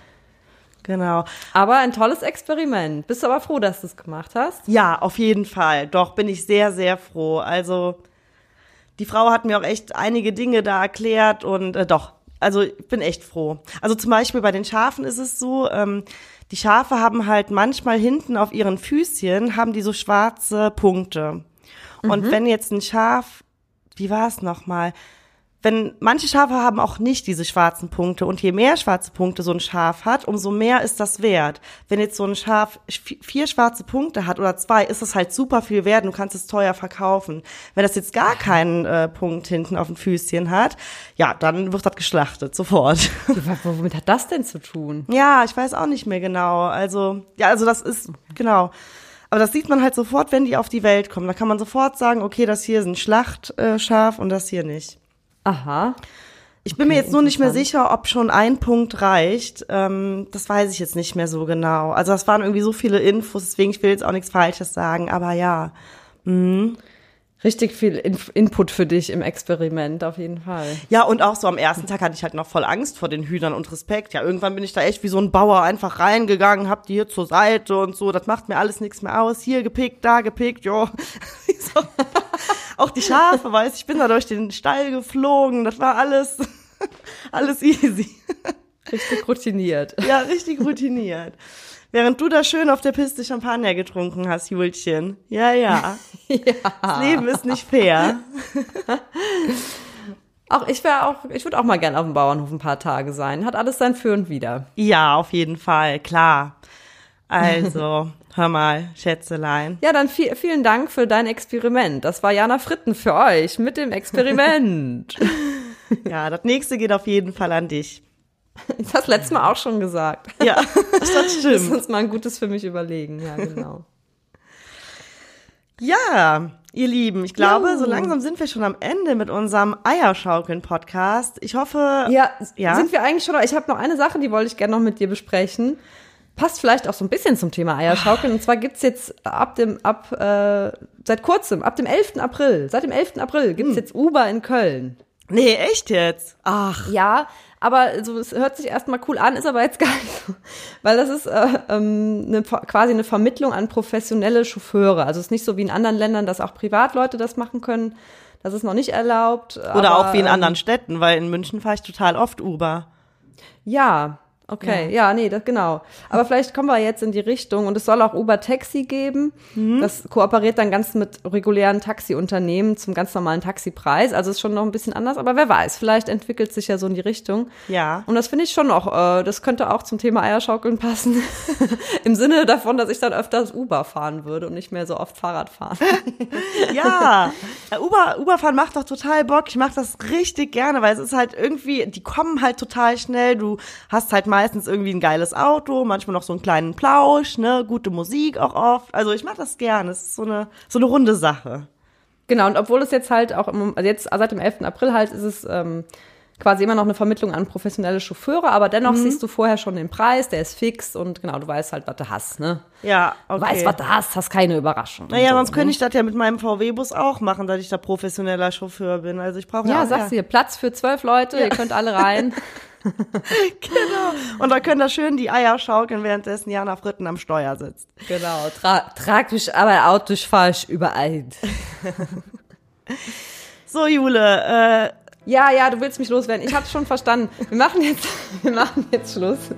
genau. Aber ein tolles Experiment. Bist du aber froh, dass du es gemacht hast? Ja, auf jeden Fall. Doch, bin ich sehr, sehr froh. Also, die Frau hat mir auch echt einige Dinge da erklärt und äh, doch, also ich bin echt froh. Also zum Beispiel bei den Schafen ist es so, ähm, die Schafe haben halt manchmal hinten auf ihren Füßchen, haben die so schwarze Punkte. Und wenn jetzt ein Schaf, wie war es nochmal? Wenn manche Schafe haben auch nicht diese schwarzen Punkte und je mehr schwarze Punkte so ein Schaf hat, umso mehr ist das wert. Wenn jetzt so ein Schaf sch- vier schwarze Punkte hat oder zwei, ist es halt super viel wert. und Du kannst es teuer verkaufen. Wenn das jetzt gar keinen äh, Punkt hinten auf dem Füßchen hat, ja, dann wird das geschlachtet sofort. Womit hat das denn zu tun? ja, ich weiß auch nicht mehr genau. Also ja, also das ist genau. Aber das sieht man halt sofort, wenn die auf die Welt kommen. Da kann man sofort sagen, okay, das hier ist ein Schlachtschaf und das hier nicht. Aha. Ich bin mir jetzt nur nicht mehr sicher, ob schon ein Punkt reicht. Ähm, das weiß ich jetzt nicht mehr so genau. Also das waren irgendwie so viele Infos, deswegen ich will jetzt auch nichts Falsches sagen, aber ja. Richtig viel In Input für dich im Experiment, auf jeden Fall. Ja, und auch so am ersten Tag hatte ich halt noch voll Angst vor den Hühnern und Respekt. Ja, irgendwann bin ich da echt wie so ein Bauer einfach reingegangen, hab die hier zur Seite und so. Das macht mir alles nichts mehr aus. Hier gepickt, da gepickt, jo. so. Auch die Schafe, weiß ich, bin da durch den Stall geflogen. Das war alles, alles easy. Richtig routiniert. Ja, richtig routiniert. Während du da schön auf der Piste Champagner getrunken hast, Julchen. Ja, ja. Das Leben ist nicht fair. Auch ich wäre auch, ich würde auch mal gern auf dem Bauernhof ein paar Tage sein. Hat alles sein Für und Wider. Ja, auf jeden Fall, klar. Also, hör mal, Schätzelein. Ja, dann viel, vielen Dank für dein Experiment. Das war Jana Fritten für euch mit dem Experiment. Ja, das nächste geht auf jeden Fall an dich. Ich das letzte Mal auch schon gesagt. Ja, das Lass stimmt. uns mal ein Gutes für mich überlegen. Ja, genau. Ja, ihr Lieben, ich glaube, Jo. so langsam sind wir schon am Ende mit unserem Eierschaukeln-Podcast. Ich hoffe, Ja, Ja? sind wir eigentlich schon, ich habe noch eine Sache, die wollte ich gerne noch mit dir besprechen. Passt vielleicht auch so ein bisschen zum Thema Eierschaukeln. Und zwar gibt's jetzt ab dem, ab, äh, seit kurzem, ab dem 11. April, seit dem 11. April gibt's jetzt Uber in Köln. Nee, echt jetzt? Ach, Ja, aber so, es hört sich erstmal cool an, ist aber jetzt gar nicht so. Weil das ist äh, ähm, eine, quasi eine Vermittlung an professionelle Chauffeure. Also es ist nicht so wie in anderen Ländern, dass auch Privatleute das machen können. Das ist noch nicht erlaubt. oder aber, auch wie in ähm, anderen Städten, weil in München fahre ich total oft Uber. Ja, okay, ja, nee, das genau. Aber vielleicht kommen wir jetzt in die Richtung und es soll auch Uber Taxi geben. Mhm. Das kooperiert dann ganz mit regulären Taxiunternehmen zum ganz normalen Taxipreis. Also ist schon noch ein bisschen anders, aber wer weiß, vielleicht entwickelt sich ja so in die Richtung. Ja. Und das finde ich schon auch, äh, das könnte auch zum Thema Eierschaukeln passen. Im Sinne davon, dass ich dann öfters Uber fahren würde und nicht mehr so oft Fahrrad fahren. Ja, Ja, Uber, Uberfahren macht doch total Bock. Ich mache das richtig gerne, weil es ist halt irgendwie, die kommen halt total schnell. Du hast halt meistens irgendwie ein geiles Auto, manchmal noch so einen kleinen Plausch, ne, gute Musik auch oft. Also ich mache das gerne. Es ist so eine so eine runde Sache. Genau, und obwohl es jetzt halt auch, im, also jetzt seit dem 11. April halt ist es ähm, quasi immer noch eine Vermittlung an professionelle Chauffeure, aber dennoch Mhm. siehst du vorher schon den Preis, der ist fix und genau, du weißt halt, was du hast, ne? Ja, okay. Du weißt, was du hast, hast keine Überraschung. naja, so, sonst könnte ne? ich das ja mit meinem VW-Bus auch machen, dass ich da professioneller Chauffeur bin. Also ich brauche Ja, ja, sagst du hier, Platz für zwölf Leute, ihr könnt alle rein. Und da können da schön die Eier schaukeln, währenddessen Jana Fritten am Steuer sitzt. genau, tra trag mich aber Auto, ich fahr ich überall. So, Jule, äh, Ja, ja, du willst mich loswerden. Ich hab's schon verstanden. Wir machen jetzt, wir machen jetzt Schluss.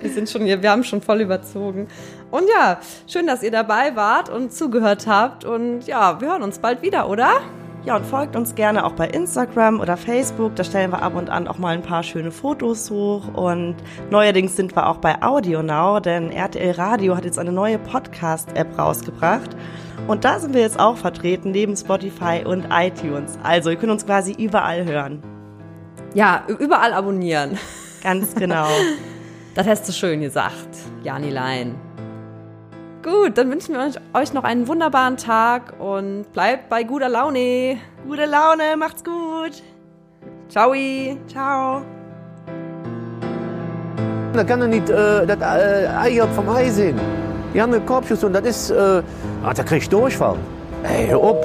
Wir sind schon hier, wir haben schon voll überzogen. Und ja, schön, dass ihr dabei wart und zugehört habt. Und ja, wir hören uns bald wieder, oder? Ja, und folgt uns gerne auch bei Instagram oder Facebook. Da stellen wir ab und an auch mal ein paar schöne Fotos hoch. Und neuerdings sind wir auch bei AudioNow, denn RTL Radio hat jetzt eine neue Podcast-App rausgebracht. Und da sind wir jetzt auch vertreten, neben Spotify und iTunes. Also, ihr könnt uns quasi überall hören. Ja, überall abonnieren. Ganz genau. Das hast du schön gesagt, Janilein. Gut, dann wünschen wir euch, noch einen wunderbaren Tag und bleibt bei guter Laune. Gute Laune, macht's gut. Ciao. Ciao. Da kann er nicht äh, das äh, Ei vom Ei sehen. Die haben einen Korbschuss und das ist, äh, ah, da krieg ich Durchfall. Ey, hör op.